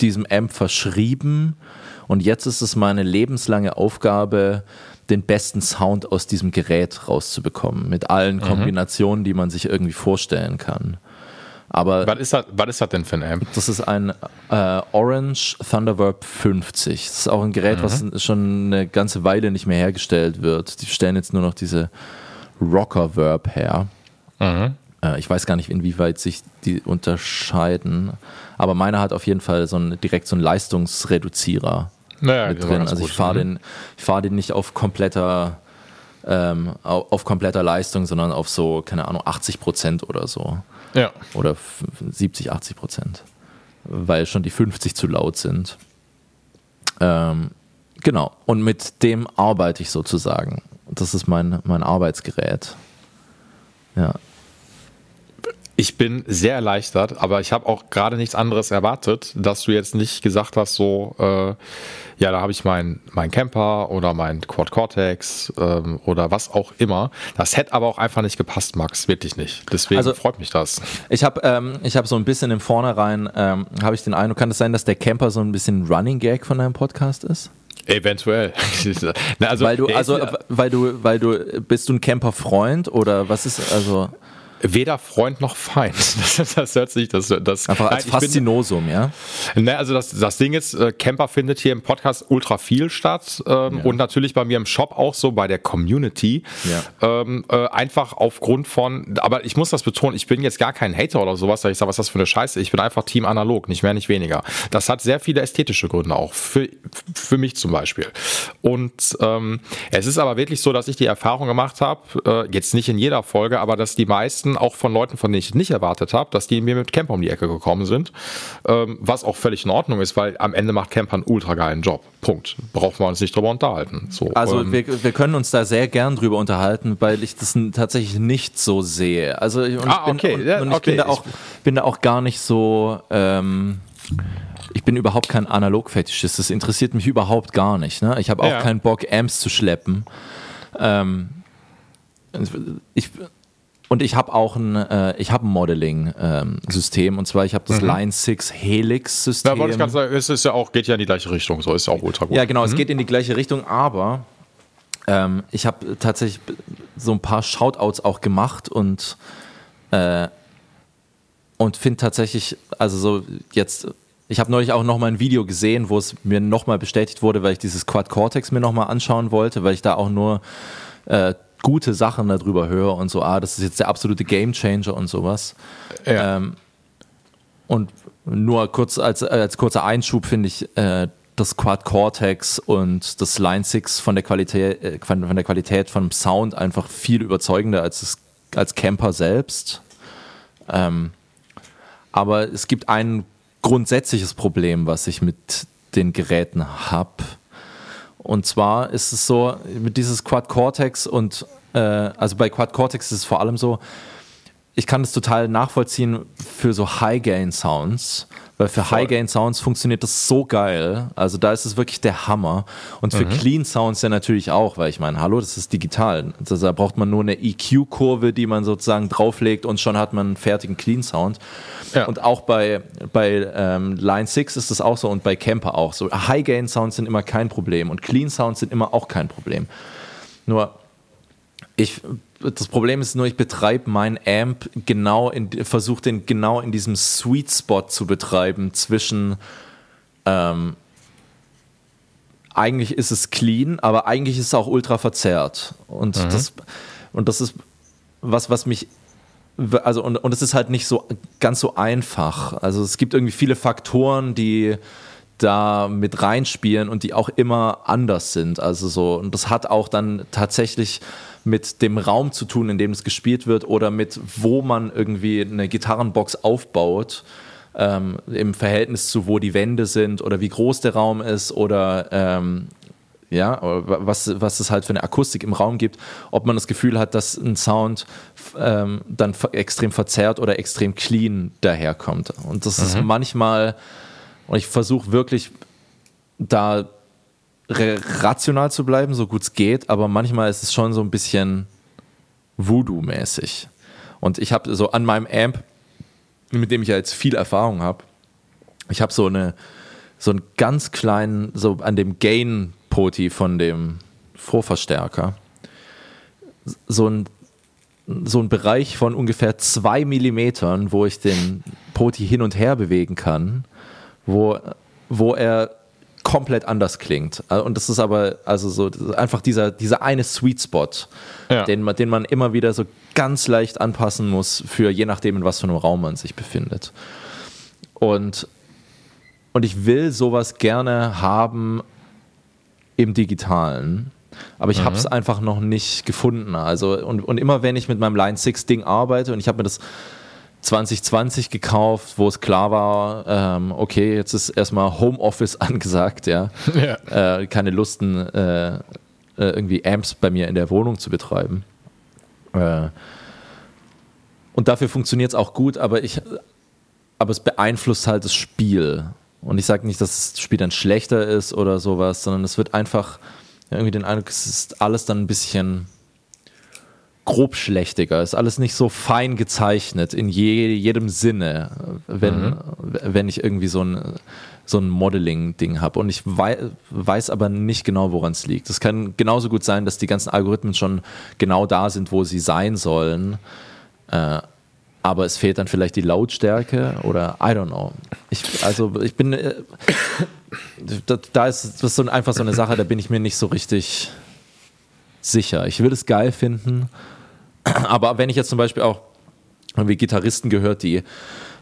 diesem Amp verschrieben und jetzt ist es meine lebenslange Aufgabe, den besten Sound aus diesem Gerät rauszubekommen, mit allen mhm. Kombinationen, die man sich irgendwie vorstellen kann. Aber was ist das, was ist das denn für ein Amp? Das ist ein äh, Orange Thunderverb 50. Das ist auch ein Gerät, mhm. was schon eine ganze Weile nicht mehr hergestellt wird. Die stellen jetzt nur noch diese Rocker Verb her. Mhm. Äh, ich weiß gar nicht, inwieweit sich die unterscheiden. Aber meiner hat auf jeden Fall so ein, direkt so einen Leistungsreduzierer naja, mit drin. Also ich fahre den, fahr den nicht auf kompletter ähm, auf kompletter Leistung, sondern auf so, keine Ahnung, 80 Prozent oder so. Ja. Oder 70, 80 Prozent. Weil schon die 50 zu laut sind. Ähm, genau. Und mit dem arbeite ich sozusagen. Das ist mein, mein Arbeitsgerät. Ja. Ich bin sehr erleichtert, aber ich habe auch gerade nichts anderes erwartet, dass du jetzt nicht gesagt hast, so, äh, ja, da habe ich meinen mein Camper oder mein Quad Cortex ähm, oder was auch immer. Das hätte aber auch einfach nicht gepasst, Max, wirklich nicht. Deswegen also, freut mich das. Ich habe ähm, hab so ein bisschen im Vornherein, ähm, habe ich den Eindruck, kann es das sein, dass der Camper so ein bisschen Running Gag von deinem Podcast ist? Eventuell. Na, also, weil du, also, weil du, weil du, bist du ein Camper-Freund oder was ist, also? Weder Freund noch Feind. Das, das hört sich, das, das einfach als Faszinosum, bin, ja. Ne, also das, das Ding ist, äh, Camper findet hier im Podcast ultra viel statt ähm, ja. und natürlich bei mir im Shop auch so bei der Community. Ja. Ähm, äh, einfach aufgrund von, aber ich muss das betonen, ich bin jetzt gar kein Hater oder sowas, da ich sage, was ist das für eine Scheiße. Ich bin einfach Team analog, nicht mehr, nicht weniger. Das hat sehr viele ästhetische Gründe auch für für mich zum Beispiel. Und ähm, es ist aber wirklich so, dass ich die Erfahrung gemacht habe, äh, jetzt nicht in jeder Folge, aber dass die meisten meisten auch von Leuten, von denen ich nicht erwartet habe, dass die mir mit Camper um die Ecke gekommen sind. Ähm, was auch völlig in Ordnung ist, weil am Ende macht Camper einen ultra geilen Job. Punkt. Brauchen wir uns nicht drüber unterhalten. So, also ähm, wir, wir können uns da sehr gern drüber unterhalten, weil ich das tatsächlich nicht so sehe. Also und ah, ich bin, okay. und, und ich okay. bin da auch bin da auch gar nicht so ähm, ich bin überhaupt kein Analog-Fetischist. Das interessiert mich überhaupt gar nicht. Ne? Ich habe auch ja. keinen Bock, Amps zu schleppen. Ähm, ich, und ich habe auch ein, äh, ich habe ein Modeling-System ähm, und zwar ich habe das mhm. Line 6 Helix-System. Ja, wollte ich ganz sagen, es ist ja auch, geht ja in die gleiche Richtung, so ist ja auch ultra gut. Ja, genau, mhm. es geht in die gleiche Richtung, aber ähm, ich habe tatsächlich so ein paar Shoutouts auch gemacht und äh, und finde tatsächlich, also so jetzt ich habe neulich auch noch mal ein Video gesehen, wo es mir noch mal bestätigt wurde, weil ich dieses Quad Cortex mir noch mal anschauen wollte, weil ich da auch nur äh, gute Sachen darüber höre und so, ah, das ist jetzt der absolute Game Changer und sowas. Ja. Ähm, und nur kurz als, als kurzer Einschub finde ich äh, das Quad Cortex und das Line 6 von der Qualität, äh, von der Qualität vom Sound einfach viel überzeugender als, das, als Camper selbst. Ähm, aber es gibt ein grundsätzliches Problem, was ich mit den Geräten habe. Und zwar ist es so, mit dieses Quad Cortex und äh, also bei Quad Cortex ist es vor allem so, ich kann es total nachvollziehen für so High-Gain-Sounds, weil für High-Gain-Sounds funktioniert das so geil. Also da ist es wirklich der Hammer. Und für mhm. Clean-Sounds ja natürlich auch, weil ich meine, hallo, das ist digital. Also da braucht man nur eine EQ-Kurve, die man sozusagen drauflegt und schon hat man einen fertigen Clean-Sound. Ja. Und auch bei, bei ähm, Line 6 ist das auch so und bei Camper auch so. High-Gain-Sounds sind immer kein Problem und Clean-Sounds sind immer auch kein Problem. Nur, ich, das Problem ist nur, ich betreibe meinen Amp genau in, versuche den genau in diesem Sweet Spot zu betreiben zwischen, ähm, eigentlich ist es clean, aber eigentlich ist es auch ultra verzerrt. Und, mhm. das, und das ist was, was mich also und, und es ist halt nicht so ganz so einfach. Also es gibt irgendwie viele Faktoren, die da mit reinspielen und die auch immer anders sind. Also so, und das hat auch dann tatsächlich mit dem Raum zu tun, in dem es gespielt wird oder mit wo man irgendwie eine Gitarrenbox aufbaut. Ähm, im Verhältnis zu wo die Wände sind oder wie groß der Raum ist oder ähm, ja, was, was es halt für eine Akustik im Raum gibt, ob man das Gefühl hat, dass ein Sound ähm, dann extrem verzerrt oder extrem clean daherkommt. Und das mhm. ist manchmal, und ich versuche wirklich da rational zu bleiben, so gut es geht, aber manchmal ist es schon so ein bisschen Voodoo-mäßig. Und ich habe so an meinem Amp, mit dem ich ja jetzt viel Erfahrung habe, ich habe so eine so einen ganz kleinen, so an dem Gain Poti von dem Vorverstärker so ein, so ein Bereich von ungefähr zwei Millimetern, wo ich den Poti hin und her bewegen kann, wo, wo er komplett anders klingt. Und das ist aber also so einfach dieser, dieser eine Sweet Spot, ja. den, man, den man immer wieder so ganz leicht anpassen muss, für je nachdem, in was für einem Raum man sich befindet. Und, und ich will sowas gerne haben im Digitalen. Aber ich mhm. habe es einfach noch nicht gefunden. Also, und, und immer wenn ich mit meinem Line 6 Ding arbeite und ich habe mir das 2020 gekauft, wo es klar war, ähm, okay, jetzt ist erstmal Homeoffice angesagt, ja. ja. Äh, keine Lusten, äh, äh, irgendwie Amps bei mir in der Wohnung zu betreiben. Äh, und dafür funktioniert es auch gut, aber ich, aber es beeinflusst halt das Spiel. Und ich sage nicht, dass das Spiel dann schlechter ist oder sowas, sondern es wird einfach irgendwie den Eindruck, es ist alles dann ein bisschen grobschlächtiger, ist alles nicht so fein gezeichnet in je, jedem Sinne, wenn, mhm. wenn ich irgendwie so ein, so ein Modeling-Ding habe. Und ich wei weiß aber nicht genau, woran es liegt. Es kann genauso gut sein, dass die ganzen Algorithmen schon genau da sind, wo sie sein sollen. Äh, aber es fehlt dann vielleicht die Lautstärke oder I don't know. Ich, also ich bin, äh, da, da, ist das ist so einfach so eine Sache, da bin ich mir nicht so richtig sicher. Ich will es geil finden, aber wenn ich jetzt zum Beispiel auch irgendwie Gitarristen gehört, die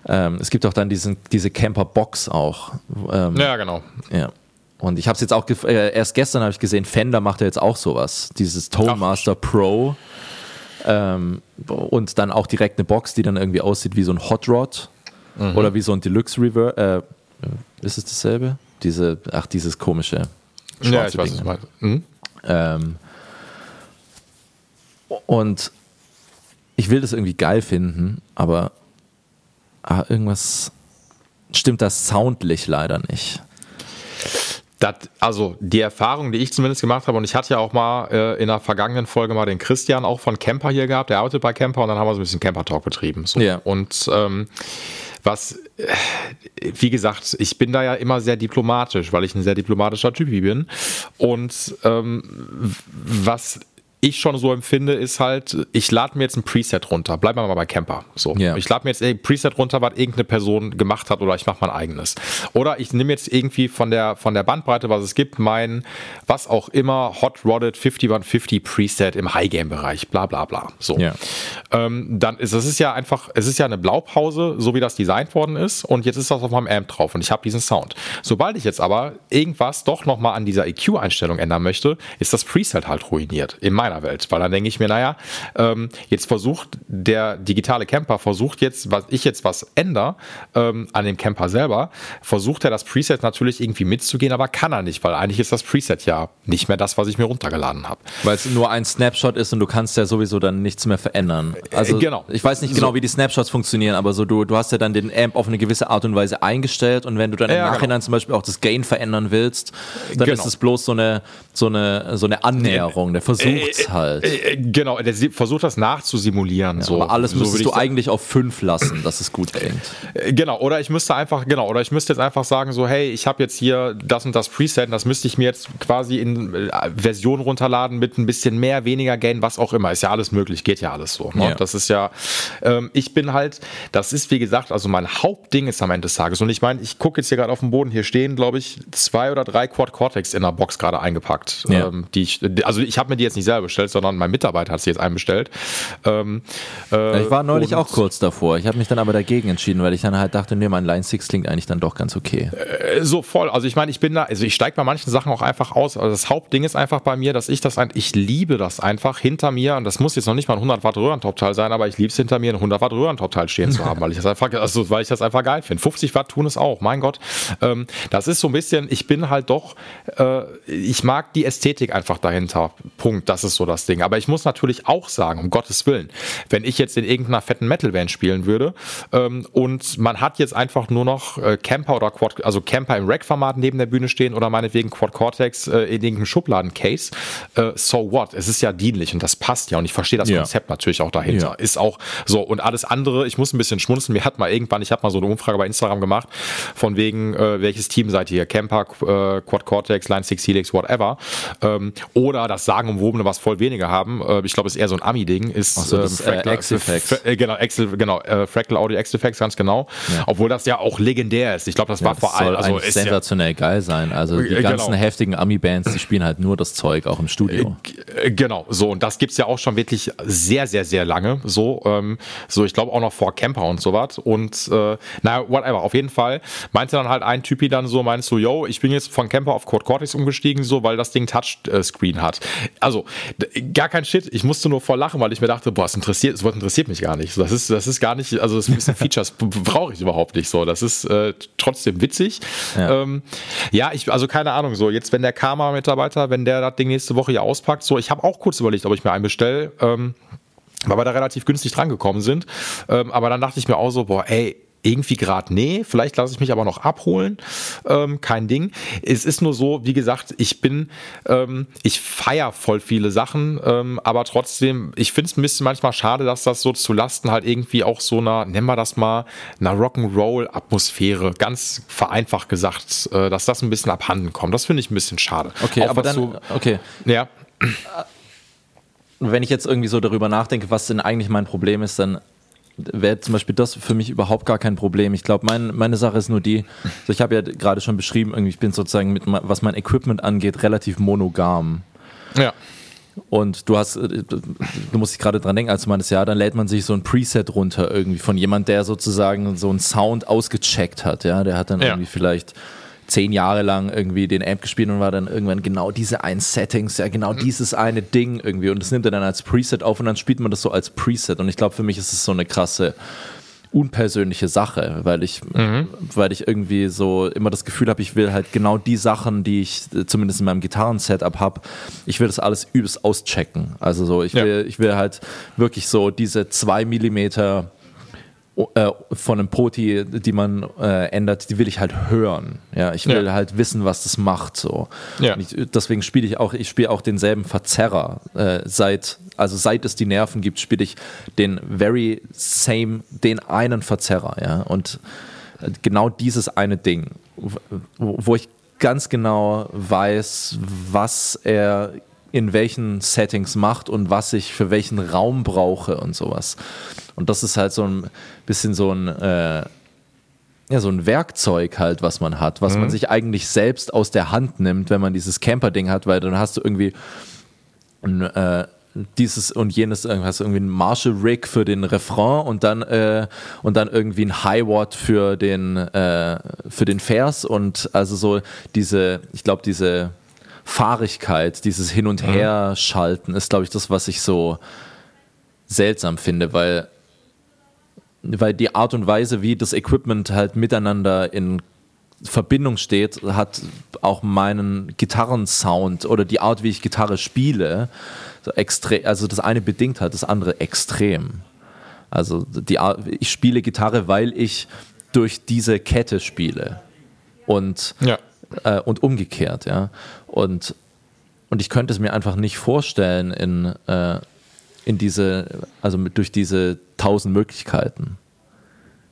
ähm, es gibt auch dann diesen, diese Camper Box auch. Ähm, ja, genau. Ja. Und ich habe es jetzt auch äh, erst gestern habe ich gesehen, Fender macht ja jetzt auch sowas, dieses Tone Master Pro. Ähm, und dann auch direkt eine Box, die dann irgendwie aussieht wie so ein Hot Rod mhm. oder wie so ein Deluxe Reverb. Äh, ist es dasselbe? Diese, ach, dieses komische. Ja, ich weiß, was du meinst. Mhm. Ähm, und ich will das irgendwie geil finden, aber ah, irgendwas stimmt das soundlich leider nicht. Das, also die Erfahrung, die ich zumindest gemacht habe, und ich hatte ja auch mal äh, in der vergangenen Folge mal den Christian auch von Camper hier gehabt, der arbeitet bei Camper und dann haben wir so ein bisschen Camper-Talk betrieben. So. Ja. Und ähm, was, äh, wie gesagt, ich bin da ja immer sehr diplomatisch, weil ich ein sehr diplomatischer Typ bin. Und ähm, was ich schon so empfinde, ist halt, ich lade mir jetzt ein Preset runter. Bleiben wir mal bei Camper. So. Yeah. Ich lade mir jetzt ein Preset runter, was irgendeine Person gemacht hat oder ich mache mein eigenes. Oder ich nehme jetzt irgendwie von der, von der Bandbreite, was es gibt, mein, was auch immer, Hot Rodded 5150 Preset im High-Game-Bereich, bla bla bla. So. Yeah. Ähm, dann ist es ist ja einfach, es ist ja eine Blaupause, so wie das designt worden ist und jetzt ist das auf meinem Amp drauf und ich habe diesen Sound. Sobald ich jetzt aber irgendwas doch nochmal an dieser EQ-Einstellung ändern möchte, ist das Preset halt ruiniert. In meiner Welt. Weil dann denke ich mir, naja, ähm, jetzt versucht der digitale Camper, versucht jetzt, was ich jetzt was ändere ähm, an dem Camper selber, versucht er das Preset natürlich irgendwie mitzugehen, aber kann er nicht, weil eigentlich ist das Preset ja nicht mehr das, was ich mir runtergeladen habe. Weil es nur ein Snapshot ist und du kannst ja sowieso dann nichts mehr verändern. Also äh, genau. Ich weiß nicht genau, so. wie die Snapshots funktionieren, aber so du, du hast ja dann den Amp auf eine gewisse Art und Weise eingestellt und wenn du dann im ja, Nachhinein genau. zum Beispiel auch das Gain verändern willst, dann genau. ist es bloß so eine, so eine, so eine Annäherung. Der versucht halt. Äh, äh, genau, der versucht das nachzusimulieren. Ja, so. Aber alles müsstest so du eigentlich auf 5 lassen, dass es gut klingt. Äh, genau, oder ich müsste einfach, genau, oder ich müsste jetzt einfach sagen, so, hey, ich habe jetzt hier das und das Preset, das müsste ich mir jetzt quasi in Version runterladen mit ein bisschen mehr, weniger Gain, was auch immer. Ist ja alles möglich, geht ja alles so. Ne? Ja. Das ist ja, ähm, ich bin halt, das ist wie gesagt, also mein Hauptding ist am Ende des Tages. Und ich meine, ich gucke jetzt hier gerade auf dem Boden, hier stehen, glaube ich, zwei oder drei Quad Cortex in der Box gerade eingepackt. Ja. Ähm, die ich, also ich habe mir die jetzt nicht selber bestellt, sondern mein Mitarbeiter hat sie jetzt einbestellt. Ähm, äh, ich war neulich auch kurz davor. Ich habe mich dann aber dagegen entschieden, weil ich dann halt dachte, nee, mein Line 6 klingt eigentlich dann doch ganz okay. Äh, so voll. Also ich meine, ich bin da, also ich steige bei manchen Sachen auch einfach aus. Also das Hauptding ist einfach bei mir, dass ich das, ein, ich liebe das einfach hinter mir, und das muss jetzt noch nicht mal ein 100 Watt Röhrentopfteil sein, aber ich liebe es hinter mir, ein 100 Watt Röhrentopfteil stehen zu haben, weil ich das einfach, also weil ich das einfach geil finde. 50 Watt tun es auch, mein Gott. Ähm, das ist so ein bisschen, ich bin halt doch, äh, ich mag die Ästhetik einfach dahinter. Punkt. Das ist so das Ding. Aber ich muss natürlich auch sagen, um Gottes Willen, wenn ich jetzt in irgendeiner fetten Metal-Band spielen würde ähm, und man hat jetzt einfach nur noch äh, Camper oder Quad, also Camper im Rack-Format neben der Bühne stehen oder meinetwegen Quad Cortex äh, in irgendeinem Schubladen-Case, äh, so what? Es ist ja dienlich und das passt ja und ich verstehe das ja. Konzept natürlich auch dahinter. Ja. Ist auch so und alles andere, ich muss ein bisschen schmunzeln, mir hat mal irgendwann, ich habe mal so eine Umfrage bei Instagram gemacht, von wegen, äh, welches Team seid ihr hier? Camper, äh, Quad Cortex, Line 6 Helix, whatever. Ähm, oder das Sagenumwobene, was voll weniger haben. Äh, ich glaube, es ist eher so ein Ami-Ding, ist so, ähm, Fractal, äh, X-Effects. Äh, genau, Excel, genau, äh, Fractal Audio X-Effects, ganz genau. Ja. Obwohl das ja auch legendär ist. Ich glaube, das ja, war vor allem. Also ist sensationell ja, geil sein. Also die ganzen genau. heftigen Ami-Bands, die spielen halt nur das Zeug, auch im Studio. Äh, genau, so. Und das gibt es ja auch schon wirklich sehr, sehr, sehr lange. So, ähm, so ich glaube auch noch vor Camper und sowas. Und äh, naja, whatever. Auf jeden Fall meinte dann halt ein Typi dann so, meinst du, yo, ich bin jetzt von Camper auf Code Cortex umgestiegen, so, weil das Ding Touchscreen hat. Also, gar kein Shit. Ich musste nur vor lachen, weil ich mir dachte, boah, es interessiert, das interessiert mich gar nicht. Das ist, das ist gar nicht, also das ist ein Features brauche ich überhaupt nicht so. Das ist äh, trotzdem witzig. Ja. Ähm, ja, ich, also keine Ahnung, so jetzt, wenn der Karma-Mitarbeiter, wenn der das Ding nächste Woche hier auspackt, so, ich habe auch kurz überlegt, ob ich mir einen bestelle. Ähm, weil wir da relativ günstig drangekommen sind. Ähm, aber dann dachte ich mir auch so, boah, ey, irgendwie gerade nee, vielleicht lasse ich mich aber noch abholen, ähm, kein Ding. Es ist nur so, wie gesagt, ich bin, ähm, ich feiere voll viele Sachen, ähm, aber trotzdem, ich finde es ein bisschen manchmal schade, dass das so zu Lasten halt irgendwie auch so einer, nennen wir das mal, einer Rock'n'Roll-Atmosphäre, ganz vereinfacht gesagt, äh, dass das ein bisschen abhanden kommt. Das finde ich ein bisschen schade. Okay, auch aber dann, so, okay. Ja. Wenn ich jetzt irgendwie so darüber nachdenke, was denn eigentlich mein Problem ist, dann wäre zum Beispiel das für mich überhaupt gar kein Problem. Ich glaube, mein, meine Sache ist nur die, also ich habe ja gerade schon beschrieben, irgendwie, ich bin sozusagen mit, was mein Equipment angeht, relativ monogam. Ja. Und du hast, äh, du musst dich gerade dran denken, als du meinst, ja, dann lädt man sich so ein Preset runter irgendwie von jemand, der sozusagen so einen Sound ausgecheckt hat, ja, der hat dann ja. irgendwie vielleicht zehn Jahre lang irgendwie den Amp gespielt und war dann irgendwann genau diese ein Settings, ja genau mhm. dieses eine Ding irgendwie und das nimmt er dann als Preset auf und dann spielt man das so als Preset und ich glaube für mich ist es so eine krasse unpersönliche Sache, weil ich, mhm. weil ich irgendwie so immer das Gefühl habe, ich will halt genau die Sachen, die ich zumindest in meinem Gitarren-Setup habe, ich will das alles übelst auschecken. Also so, ich will, ja. ich will halt wirklich so diese zwei Millimeter äh, von einem Poti, die man äh, ändert, die will ich halt hören. Ja, ich will ja. halt wissen, was das macht. So. Ja. Ich, deswegen spiele ich auch, ich spiele auch denselben Verzerrer. Äh, seit, also seit es die Nerven gibt, spiele ich den very same, den einen Verzerrer. Ja, und äh, genau dieses eine Ding, wo ich ganz genau weiß, was er in welchen Settings macht und was ich für welchen Raum brauche und sowas. Und das ist halt so ein bisschen so ein, äh, ja, so ein Werkzeug halt, was man hat, was mhm. man sich eigentlich selbst aus der Hand nimmt, wenn man dieses Camper-Ding hat, weil dann hast du irgendwie ein, äh, dieses und jenes, hast du irgendwie ein Marshall-Rig für den Refrain und dann, äh, und dann irgendwie ein High-Watt für den, äh, für den Vers und also so diese, ich glaube, diese Fahrigkeit, dieses Hin- und mhm. Her-Schalten ist, glaube ich, das, was ich so seltsam finde, weil, weil die Art und Weise, wie das Equipment halt miteinander in Verbindung steht, hat auch meinen Gitarrensound oder die Art, wie ich Gitarre spiele, so extrem, also das eine bedingt hat das andere extrem. Also die Art, ich spiele Gitarre, weil ich durch diese Kette spiele. Und ja äh, und umgekehrt, ja. Und, und ich könnte es mir einfach nicht vorstellen in, äh, in diese, also mit, durch diese tausend Möglichkeiten.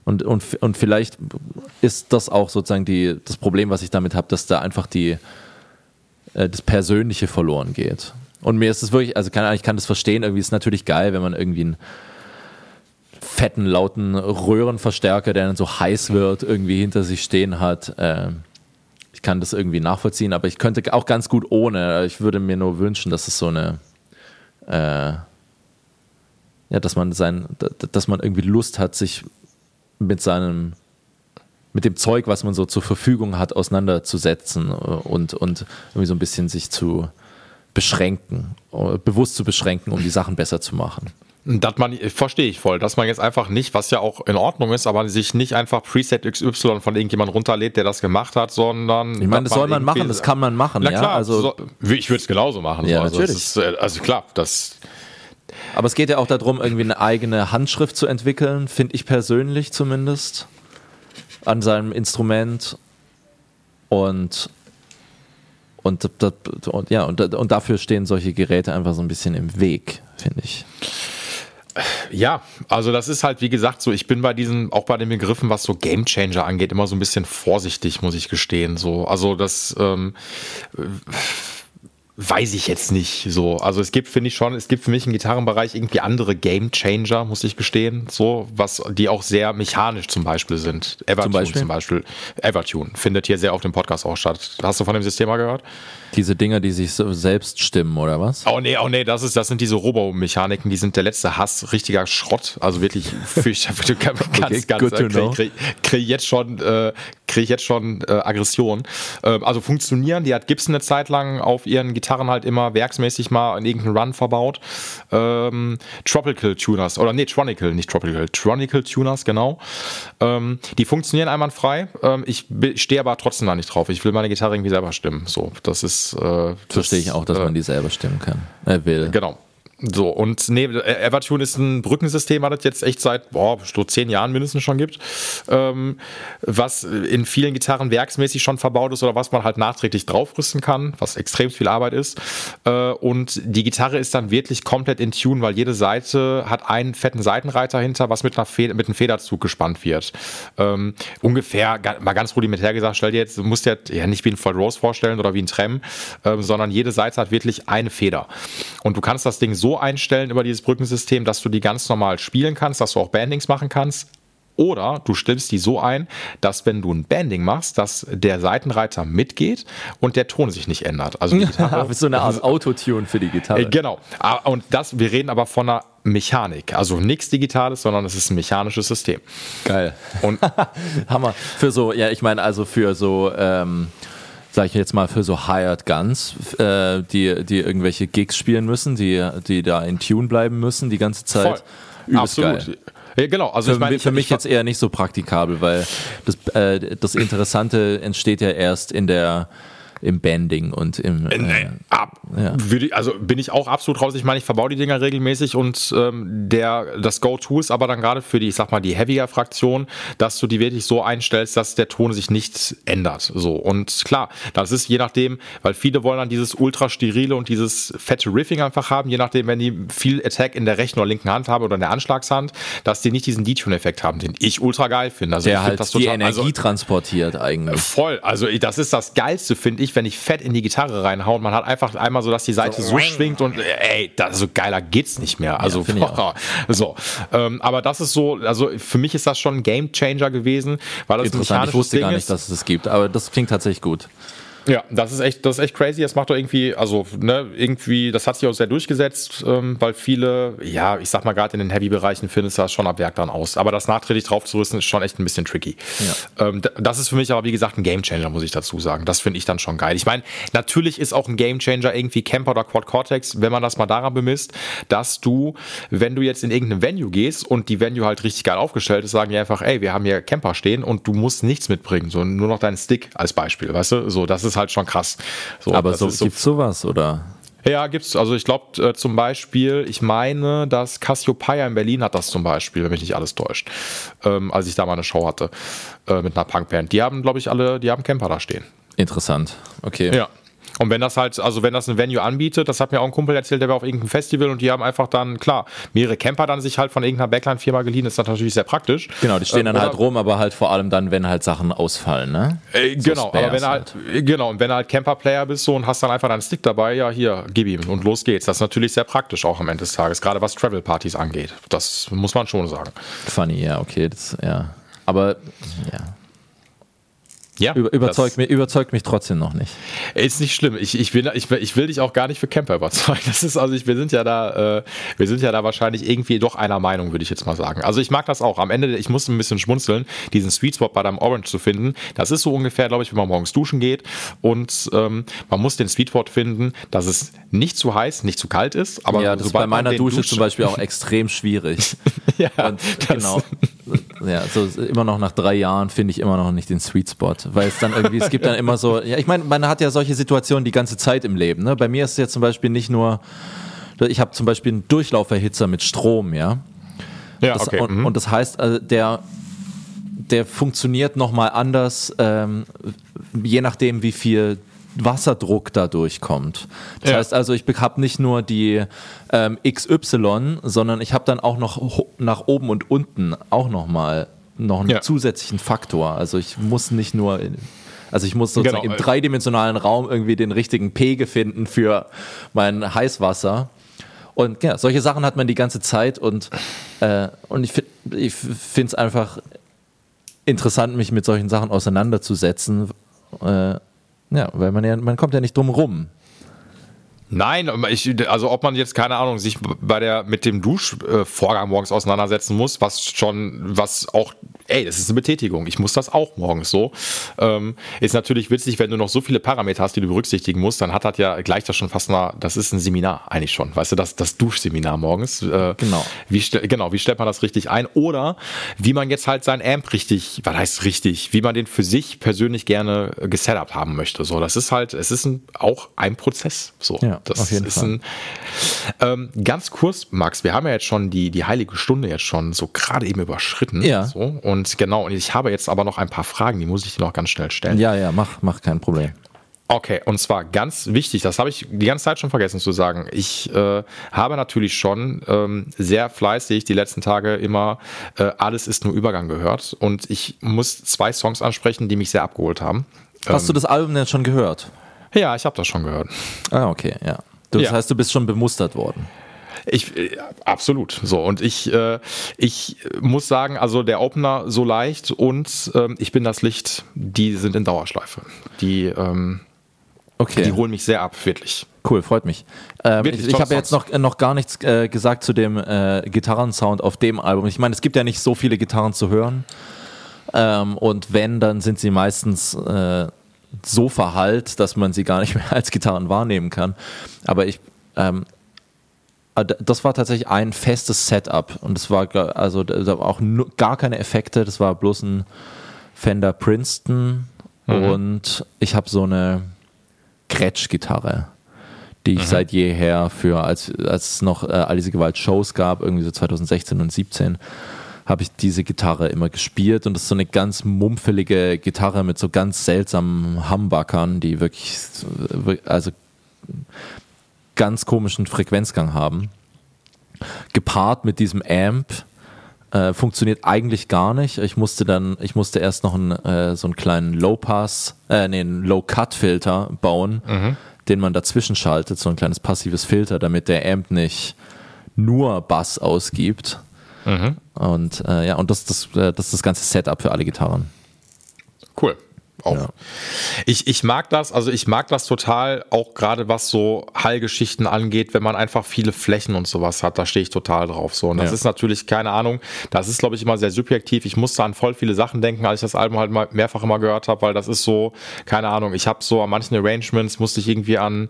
Und, und, und vielleicht ist das auch sozusagen die, das Problem, was ich damit habe, dass da einfach die, äh, das Persönliche verloren geht. Und mir ist es wirklich, also kann, ich kann das verstehen, irgendwie ist es natürlich geil, wenn man irgendwie einen fetten, lauten Röhrenverstärker, der dann so heiß wird, irgendwie hinter sich stehen hat. Äh, kann das irgendwie nachvollziehen, aber ich könnte auch ganz gut ohne. Ich würde mir nur wünschen, dass es so eine, äh, ja, dass man sein, dass man irgendwie Lust hat, sich mit seinem, mit dem Zeug, was man so zur Verfügung hat, auseinanderzusetzen und, und irgendwie so ein bisschen sich zu beschränken, bewusst zu beschränken, um die Sachen besser zu machen. Das man, verstehe ich voll, dass man jetzt einfach nicht, was ja auch in Ordnung ist, aber sich nicht einfach Preset XY von irgendjemand runterlädt, der das gemacht hat, sondern. Ich meine, das soll man machen, das kann man machen. Na klar, ja? also, so, ich würde es genauso machen. Ja, so. also natürlich. Ist, äh, also klar, das. Aber es geht ja auch darum, irgendwie eine eigene Handschrift zu entwickeln, finde ich persönlich zumindest, an seinem Instrument. Und und, und, ja, und, und dafür stehen solche Geräte einfach so ein bisschen im Weg, finde ich. Ja, also das ist halt, wie gesagt, so, ich bin bei diesen, auch bei den Begriffen, was so Game Changer angeht, immer so ein bisschen vorsichtig, muss ich gestehen. So, also das ähm, weiß ich jetzt nicht so. Also es gibt, finde ich schon, es gibt für mich im Gitarrenbereich irgendwie andere Game Changer, muss ich gestehen, so, was, die auch sehr mechanisch zum Beispiel sind. Evertune zum Beispiel, zum Beispiel. Evertune findet hier sehr auf dem Podcast auch statt. Hast du von dem System mal gehört? Diese Dinger, die sich so selbst stimmen, oder was? Oh nee, oh nee, das ist, das sind diese Robo-Mechaniken, die sind der letzte Hass, richtiger Schrott. Also wirklich, ich, du ganz, okay, ganz, krieg, krieg, krieg jetzt schon, äh, krieg jetzt schon äh, Aggression. Äh, also funktionieren, die hat Gibson eine Zeit lang auf ihren Gitarren halt immer werksmäßig mal in irgendeinen Run verbaut. Ähm, Tropical Tuners, oder nee, Tronical, nicht Tropical, Tronical Tuners, genau. Ähm, die funktionieren einwandfrei. Ähm, ich stehe aber trotzdem da nicht drauf. Ich will meine Gitarre irgendwie selber stimmen. So, das ist äh, Verstehe ich auch, dass äh, man die selber stimmen kann. Er will. Genau. So, und nee, Evertune ist ein Brückensystem, was es jetzt echt seit boah, so zehn Jahren mindestens schon gibt, ähm, was in vielen Gitarren werksmäßig schon verbaut ist oder was man halt nachträglich draufrüsten kann, was extrem viel Arbeit ist. Äh, und die Gitarre ist dann wirklich komplett in Tune, weil jede Seite hat einen fetten Seitenreiter hinter, was mit, einer Feder, mit einem Federzug gespannt wird. Ähm, ungefähr, mal ganz rudimentär gesagt, stell dir jetzt, du musst dir ja nicht wie ein Floyd Rose vorstellen oder wie ein Trem, äh, sondern jede Seite hat wirklich eine Feder. Und du kannst das Ding so einstellen über dieses Brückensystem, dass du die ganz normal spielen kannst, dass du auch Bandings machen kannst. Oder du stellst die so ein, dass wenn du ein Banding machst, dass der Seitenreiter mitgeht und der Ton sich nicht ändert. Also die Gitarre, so eine Art Autotune für die Gitarre. Äh, genau. Ah, und das, wir reden aber von einer Mechanik. Also nichts Digitales, sondern es ist ein mechanisches System. Geil. Und Hammer. Für so, ja, ich meine, also für so ähm, sage ich jetzt mal, für so Hired Guns, äh, die, die irgendwelche Gigs spielen müssen, die, die da in Tune bleiben müssen die ganze Zeit. Voll. Absolut. Geil. Ja, genau. Also für, ich mein, für mich jetzt eher nicht so praktikabel, weil das, äh, das Interessante entsteht ja erst in der im Banding und im. Äh, äh, ab, ja. ich, also bin ich auch absolut raus. Ich meine, ich verbaue die Dinger regelmäßig und ähm, der, das Go-To ist aber dann gerade für die, ich sag mal, die Heavier-Fraktion, dass du die wirklich so einstellst, dass der Ton sich nicht ändert. So. Und klar, das ist je nachdem, weil viele wollen dann dieses ultra sterile und dieses fette Riffing einfach haben, je nachdem, wenn die viel Attack in der rechten oder linken Hand haben oder in der Anschlagshand, dass die nicht diesen Detune-Effekt haben, den ich ultra geil finde. Also der halt das die total, Energie also, transportiert eigentlich. Voll. Also das ist das Geilste, finde ich, wenn ich fett in die Gitarre reinhaue und man hat einfach einmal so, dass die Seite so, so schwingt und ey, das, so geiler geht's nicht mehr. Also ja, so. Ähm, aber das ist so, also für mich ist das schon ein Game Changer gewesen, weil das Interessant, ich wusste Ding gar nicht, dass es das gibt, aber das klingt tatsächlich gut. Ja, das ist echt, das ist echt crazy. Das macht doch irgendwie, also ne, irgendwie, das hat sich auch sehr durchgesetzt, ähm, weil viele, ja, ich sag mal gerade in den Heavy-Bereichen findest du das schon ab Werk dann aus. Aber das nachträglich drauf zu rüsten ist schon echt ein bisschen tricky. Ja. Ähm, das ist für mich aber wie gesagt ein Gamechanger, muss ich dazu sagen. Das finde ich dann schon geil. Ich meine, natürlich ist auch ein Gamechanger irgendwie Camper oder Quad Cortex, wenn man das mal daran bemisst, dass du, wenn du jetzt in irgendeinem Venue gehst und die Venue halt richtig geil aufgestellt ist, sagen die einfach, ey, wir haben hier Camper stehen und du musst nichts mitbringen, so nur noch deinen Stick als Beispiel, weißt du? So, das ist ist halt schon krass. So, Aber so, so, gibt's sowas, oder? Ja, gibt's. Also ich glaube äh, zum Beispiel, ich meine, dass Cassiopeia in Berlin hat das zum Beispiel, wenn mich nicht alles täuscht, ähm, als ich da mal eine Show hatte äh, mit einer Punkband. Die haben, glaube ich, alle, die haben Camper da stehen. Interessant. Okay. Ja. Und wenn das halt, also wenn das ein Venue anbietet, das hat mir auch ein Kumpel erzählt, der war auf irgendeinem Festival und die haben einfach dann, klar, mehrere Camper dann sich halt von irgendeiner Backline-Firma geliehen, ist natürlich sehr praktisch. Genau, die stehen dann ähm, halt rum, aber halt vor allem dann, wenn halt Sachen ausfallen, ne? Äh, so genau, aber wenn halt, halt, genau, und wenn du halt Camper-Player bist so und hast dann einfach deinen Stick dabei, ja, hier, gib ihm und los geht's. Das ist natürlich sehr praktisch auch am Ende des Tages, gerade was Travel-Partys angeht. Das muss man schon sagen. Funny, ja, okay, das, ja. Aber, ja. Ja, Über, überzeugt, mich, überzeugt mich trotzdem noch nicht. Ist nicht schlimm. Ich, ich, will, ich, ich will dich auch gar nicht für Camper überzeugen. Das ist also, ich, wir sind ja da, äh, wir sind ja da wahrscheinlich irgendwie doch einer Meinung, würde ich jetzt mal sagen. Also ich mag das auch. Am Ende, ich muss ein bisschen schmunzeln, diesen Sweet Spot bei deinem Orange zu finden. Das ist so ungefähr, glaube ich, wenn man morgens duschen geht und ähm, man muss den Sweet Spot finden, dass es nicht zu heiß, nicht zu kalt ist. Aber ja, das ist bei meiner Dusche Dusch zum Beispiel auch extrem schwierig. ja, und, genau. Ja, so immer noch nach drei Jahren finde ich immer noch nicht den Sweet Spot weil es dann irgendwie, es gibt dann immer so, ja, ich meine, man hat ja solche Situationen die ganze Zeit im Leben. Ne? Bei mir ist es jetzt zum Beispiel nicht nur, ich habe zum Beispiel einen Durchlauferhitzer mit Strom, ja. Ja, das, okay. Und, mhm. und, das heißt, also der, der funktioniert nochmal anders, ähm, je nachdem, wie viel Wasserdruck da durchkommt. Das ja. heißt also, ich habe nicht nur die ähm, XY, sondern ich habe dann auch noch nach oben und unten auch nochmal noch einen ja. zusätzlichen Faktor. Also ich muss nicht nur, also ich muss sozusagen genau. im dreidimensionalen Raum irgendwie den richtigen Pegel finden für mein Heißwasser. Und ja, solche Sachen hat man die ganze Zeit und, äh, und ich, ich finde es einfach interessant, mich mit solchen Sachen auseinanderzusetzen. Äh, ja, weil man ja, man kommt ja nicht drum rum. Nein, ich, also ob man jetzt, keine Ahnung, sich bei der, mit dem Duschvorgang morgens auseinandersetzen muss, was schon, was auch, ey, das ist eine Betätigung. Ich muss das auch morgens so. Ähm, ist natürlich witzig, wenn du noch so viele Parameter hast, die du berücksichtigen musst, dann hat das ja gleich das schon fast mal, das ist ein Seminar eigentlich schon. Weißt du, das, das Duschseminar morgens. Äh, genau. Wie, genau, wie stellt man das richtig ein? Oder wie man jetzt halt sein Amp richtig, was heißt richtig, wie man den für sich persönlich gerne gesetupt haben möchte. So, das ist halt, es ist ein, auch ein Prozess. So. Ja. Das Auf jeden ist Fall. ein. Ähm, ganz kurz, Max, wir haben ja jetzt schon die, die heilige Stunde jetzt schon so gerade eben überschritten. Ja. So, und genau, und ich habe jetzt aber noch ein paar Fragen, die muss ich dir noch ganz schnell stellen. Ja, ja, mach, mach kein Problem. Okay, und zwar ganz wichtig, das habe ich die ganze Zeit schon vergessen zu sagen. Ich äh, habe natürlich schon ähm, sehr fleißig die letzten Tage immer äh, Alles ist nur Übergang gehört und ich muss zwei Songs ansprechen, die mich sehr abgeholt haben. Hast ähm, du das Album denn schon gehört? Ja, ich habe das schon gehört. Ah, okay, ja. Das ja. heißt, du bist schon bemustert worden. Ich äh, absolut so und ich äh, ich muss sagen, also der Opener so leicht und ähm, ich bin das Licht, die sind in Dauerschleife. Die ähm, okay. die holen mich sehr ab, wirklich. Cool, freut mich. Ähm, ich, ich habe jetzt noch, noch gar nichts äh, gesagt zu dem äh, Gitarrensound auf dem Album. Ich meine, es gibt ja nicht so viele Gitarren zu hören. Ähm, und wenn, dann sind sie meistens äh, so verhallt, dass man sie gar nicht mehr als Gitarren wahrnehmen kann. Aber ich, ähm, äh, das war tatsächlich ein festes Setup und es war also auch gar keine Effekte, das war bloß ein Fender Princeton mhm. und ich habe so eine Gretsch-Gitarre, die ich mhm. seit jeher für, als, als es noch äh, all diese Gewalt-Shows gab, irgendwie so 2016 und 17, habe ich diese Gitarre immer gespielt und das ist so eine ganz mumpfelige Gitarre mit so ganz seltsamen Humbuckern, die wirklich, also ganz komischen Frequenzgang haben. Gepaart mit diesem Amp, äh, funktioniert eigentlich gar nicht. Ich musste dann, ich musste erst noch einen, äh, so einen kleinen Low-Pass, äh, nee, einen Low-Cut-Filter bauen, mhm. den man dazwischen schaltet, so ein kleines passives Filter, damit der Amp nicht nur Bass ausgibt. Mhm. Und äh, ja, und das, das, äh, das ist das ganze Setup für alle Gitarren. Cool auch. Ja. Ich, ich mag das, also ich mag das total, auch gerade was so Hallgeschichten angeht, wenn man einfach viele Flächen und sowas hat, da stehe ich total drauf. So. Und das ja. ist natürlich, keine Ahnung, das ist, glaube ich, immer sehr subjektiv. Ich musste an voll viele Sachen denken, als ich das Album halt mal mehrfach immer gehört habe, weil das ist so, keine Ahnung, ich habe so an manchen Arrangements musste ich irgendwie an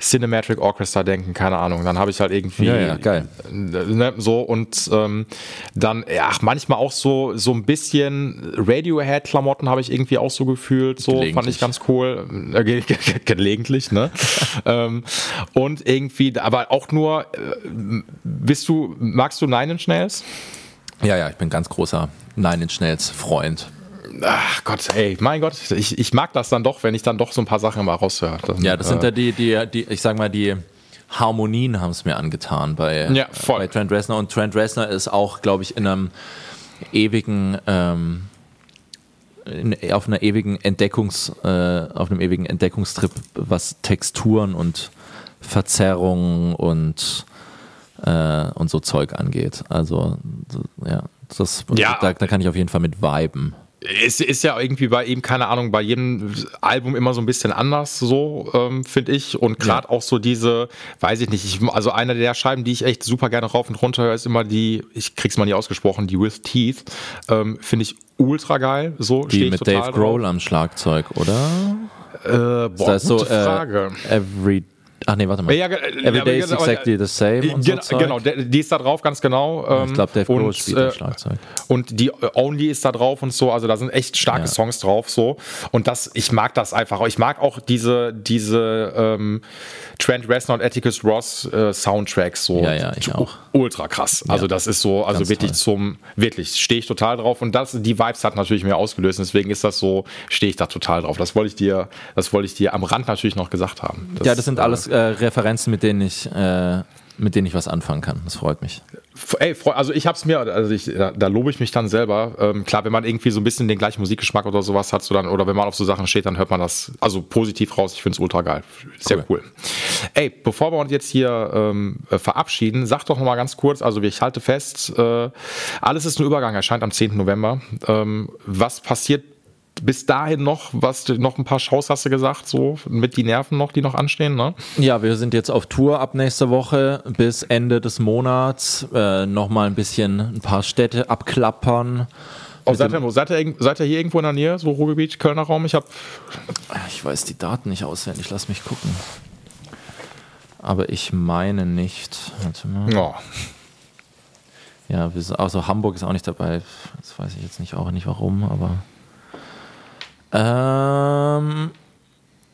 Cinematic Orchestra denken, keine Ahnung. Dann habe ich halt irgendwie ja, ja, geil. Ne, so und ähm, dann, ja, manchmal auch so, so ein bisschen Radiohead-Klamotten habe ich irgendwie auch so gefühlt. So fand ich ganz cool. Äh, gelegentlich, ne? ähm, und irgendwie, aber auch nur, äh, bist du, magst du Nine Inch Nails? Ja, ja, ich bin ganz großer Nine Inch Nails Freund. Ach Gott, ey, mein Gott, ich, ich mag das dann doch, wenn ich dann doch so ein paar Sachen mal raushöre. Dann, ja, das sind äh, ja die, die, die, ich sag mal, die Harmonien haben es mir angetan bei, ja, bei Trent Reznor. Und Trent Reznor ist auch, glaube ich, in einem ewigen, ähm, in, auf einer ewigen Entdeckungs, äh, auf einem ewigen Entdeckungstrip, was Texturen und Verzerrungen und äh, und so Zeug angeht. Also ja, das, ja. Da, da kann ich auf jeden Fall mit viben es ist ja irgendwie bei ihm, keine Ahnung, bei jedem Album immer so ein bisschen anders, so ähm, finde ich. Und gerade ja. auch so diese, weiß ich nicht, ich, also eine der Scheiben, die ich echt super gerne rauf und runter höre, ist immer die, ich krieg's mal nie ausgesprochen, die With Teeth. Ähm, finde ich ultra geil. So die mit Dave Grohl am Schlagzeug, oder? Äh, boah, das gute so, äh, Frage. Äh, every Ach nee, warte mal. Ja, Every day is exactly the same. Und genau, so genau, die ist da drauf, ganz genau. ich ähm, glaube, Dave Grohl spielt äh, Schlagzeug. Und die äh, Only ist da drauf und so. Also da sind echt starke ja. Songs drauf. so. Und das, ich mag das einfach. Ich mag auch diese, diese ähm, Trent Reznor und Atticus Ross äh, Soundtracks so. Ja, ja, ich auch. Ultra krass. Also das ist so, also Ganz wirklich toll. zum, wirklich stehe ich total drauf. Und das, die Vibes hat natürlich mehr ausgelöst. Deswegen ist das so, stehe ich da total drauf. Das wollte ich dir, das wollte ich dir am Rand natürlich noch gesagt haben. Das, ja, das sind äh, alles äh, Referenzen, mit denen ich äh, mit denen ich was anfangen kann. Das freut mich. Ey, also ich hab's mir, also ich, da, da lobe ich mich dann selber. Ähm, klar, wenn man irgendwie so ein bisschen den gleichen Musikgeschmack oder sowas hat, so dann, oder wenn man auf so Sachen steht, dann hört man das also positiv raus. Ich find's ultra geil. Sehr cool. cool. Ey, bevor wir uns jetzt hier ähm, verabschieden, sag doch nochmal ganz kurz, also ich halte fest, äh, alles ist ein Übergang, erscheint am 10. November. Ähm, was passiert bis dahin noch, was noch ein paar Shows hast du gesagt, so mit die Nerven noch, die noch anstehen, ne? Ja, wir sind jetzt auf Tour ab nächster Woche bis Ende des Monats. Äh, Nochmal ein bisschen ein paar Städte abklappern. Oh, seid, ihr, seid, ihr, seid ihr hier irgendwo in der Nähe, so Ruhrgebiet, Kölner Raum? Ich habe. Ich weiß die Daten nicht auswendig, lass mich gucken. Aber ich meine nicht. Warte mal. Oh. Ja, also Hamburg ist auch nicht dabei. Das weiß ich jetzt nicht auch nicht warum, aber. Ähm,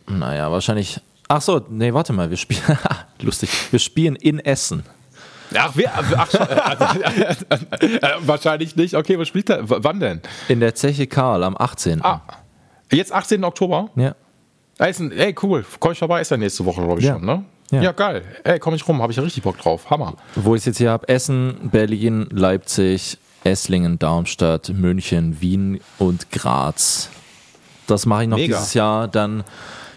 naja, wahrscheinlich. Ach so, nee, warte mal, wir spielen. lustig. Wir spielen in Essen. Ach, wir, ach, äh, wahrscheinlich nicht. Okay, was spielt er? Wann denn? In der Zeche Karl am 18. Ah, jetzt 18. Oktober? Ja. Ey, cool. Komm ich vorbei, ist ja nächste Woche, glaube ich ja. schon, ne? Ja. ja, geil. Ey, komm ich rum, habe ich ja richtig Bock drauf. Hammer. Wo ich es jetzt hier habe: Essen, Berlin, Leipzig, Esslingen, Darmstadt, München, Wien und Graz. Das mache ich noch Mega. dieses Jahr. Dann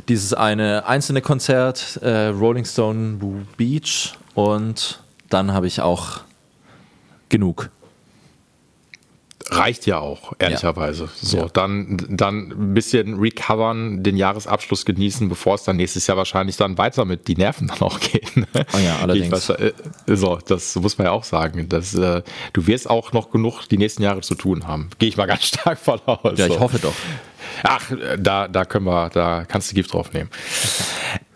dieses eine einzelne Konzert, äh, Rolling Stone Beach. Und dann habe ich auch genug. Reicht ja auch, ehrlicherweise. Ja. So, ja. dann, dann ein bisschen recovern, den Jahresabschluss genießen, bevor es dann nächstes Jahr wahrscheinlich dann weiter mit die Nerven dann auch gehen. Oh ja, allerdings. Weiß, äh, so, das muss man ja auch sagen. Dass, äh, du wirst auch noch genug die nächsten Jahre zu tun haben. Gehe ich mal ganz stark von aus. Ja, ich hoffe doch. Ach, da, da können wir, da kannst du Gift drauf nehmen.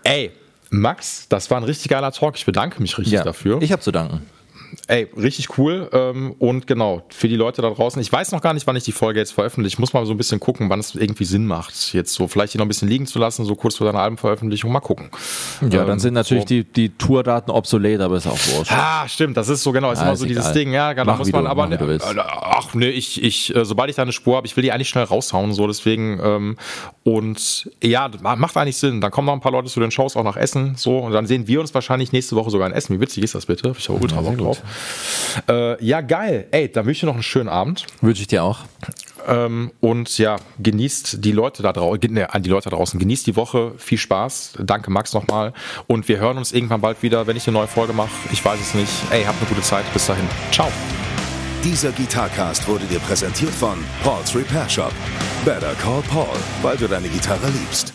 Ey, Max, das war ein richtig geiler Talk. Ich bedanke mich richtig ja, dafür. Ich habe zu danken. Ey, richtig cool. Ähm, und genau, für die Leute da draußen, ich weiß noch gar nicht, wann ich die Folge jetzt veröffentliche. Ich muss mal so ein bisschen gucken, wann es irgendwie Sinn macht, jetzt so vielleicht die noch ein bisschen liegen zu lassen, so kurz vor deiner Albenveröffentlichung. Mal gucken. Ja, ähm, dann sind natürlich so. die, die Tourdaten obsolet, aber ist auch wurscht. Ah, stimmt, das ist so genau, ist ja, immer ist so egal. dieses Ding, ja, da muss man du, aber, ne, ach ne, ich, ich, äh, sobald ich da eine Spur habe, ich will die eigentlich schnell raushauen, so deswegen, ähm, und ja, macht eigentlich Sinn. Dann kommen noch ein paar Leute zu den Shows auch nach Essen, so, und dann sehen wir uns wahrscheinlich nächste Woche sogar in Essen. Wie witzig ist das bitte? Ich habe ultra Bock drauf. Äh, ja, geil. Ey, dann wünsche ich dir noch einen schönen Abend. Wünsche ich dir auch. Ähm, und ja, genießt die Leute da draußen, ne, an die Leute da draußen, genießt die Woche, viel Spaß. Danke Max nochmal. Und wir hören uns irgendwann bald wieder, wenn ich eine neue Folge mache. Ich weiß es nicht. Ey, habt eine gute Zeit. Bis dahin. Ciao. Dieser Gitarcast wurde dir präsentiert von Paul's Repair Shop. Better call Paul, weil du deine Gitarre liebst.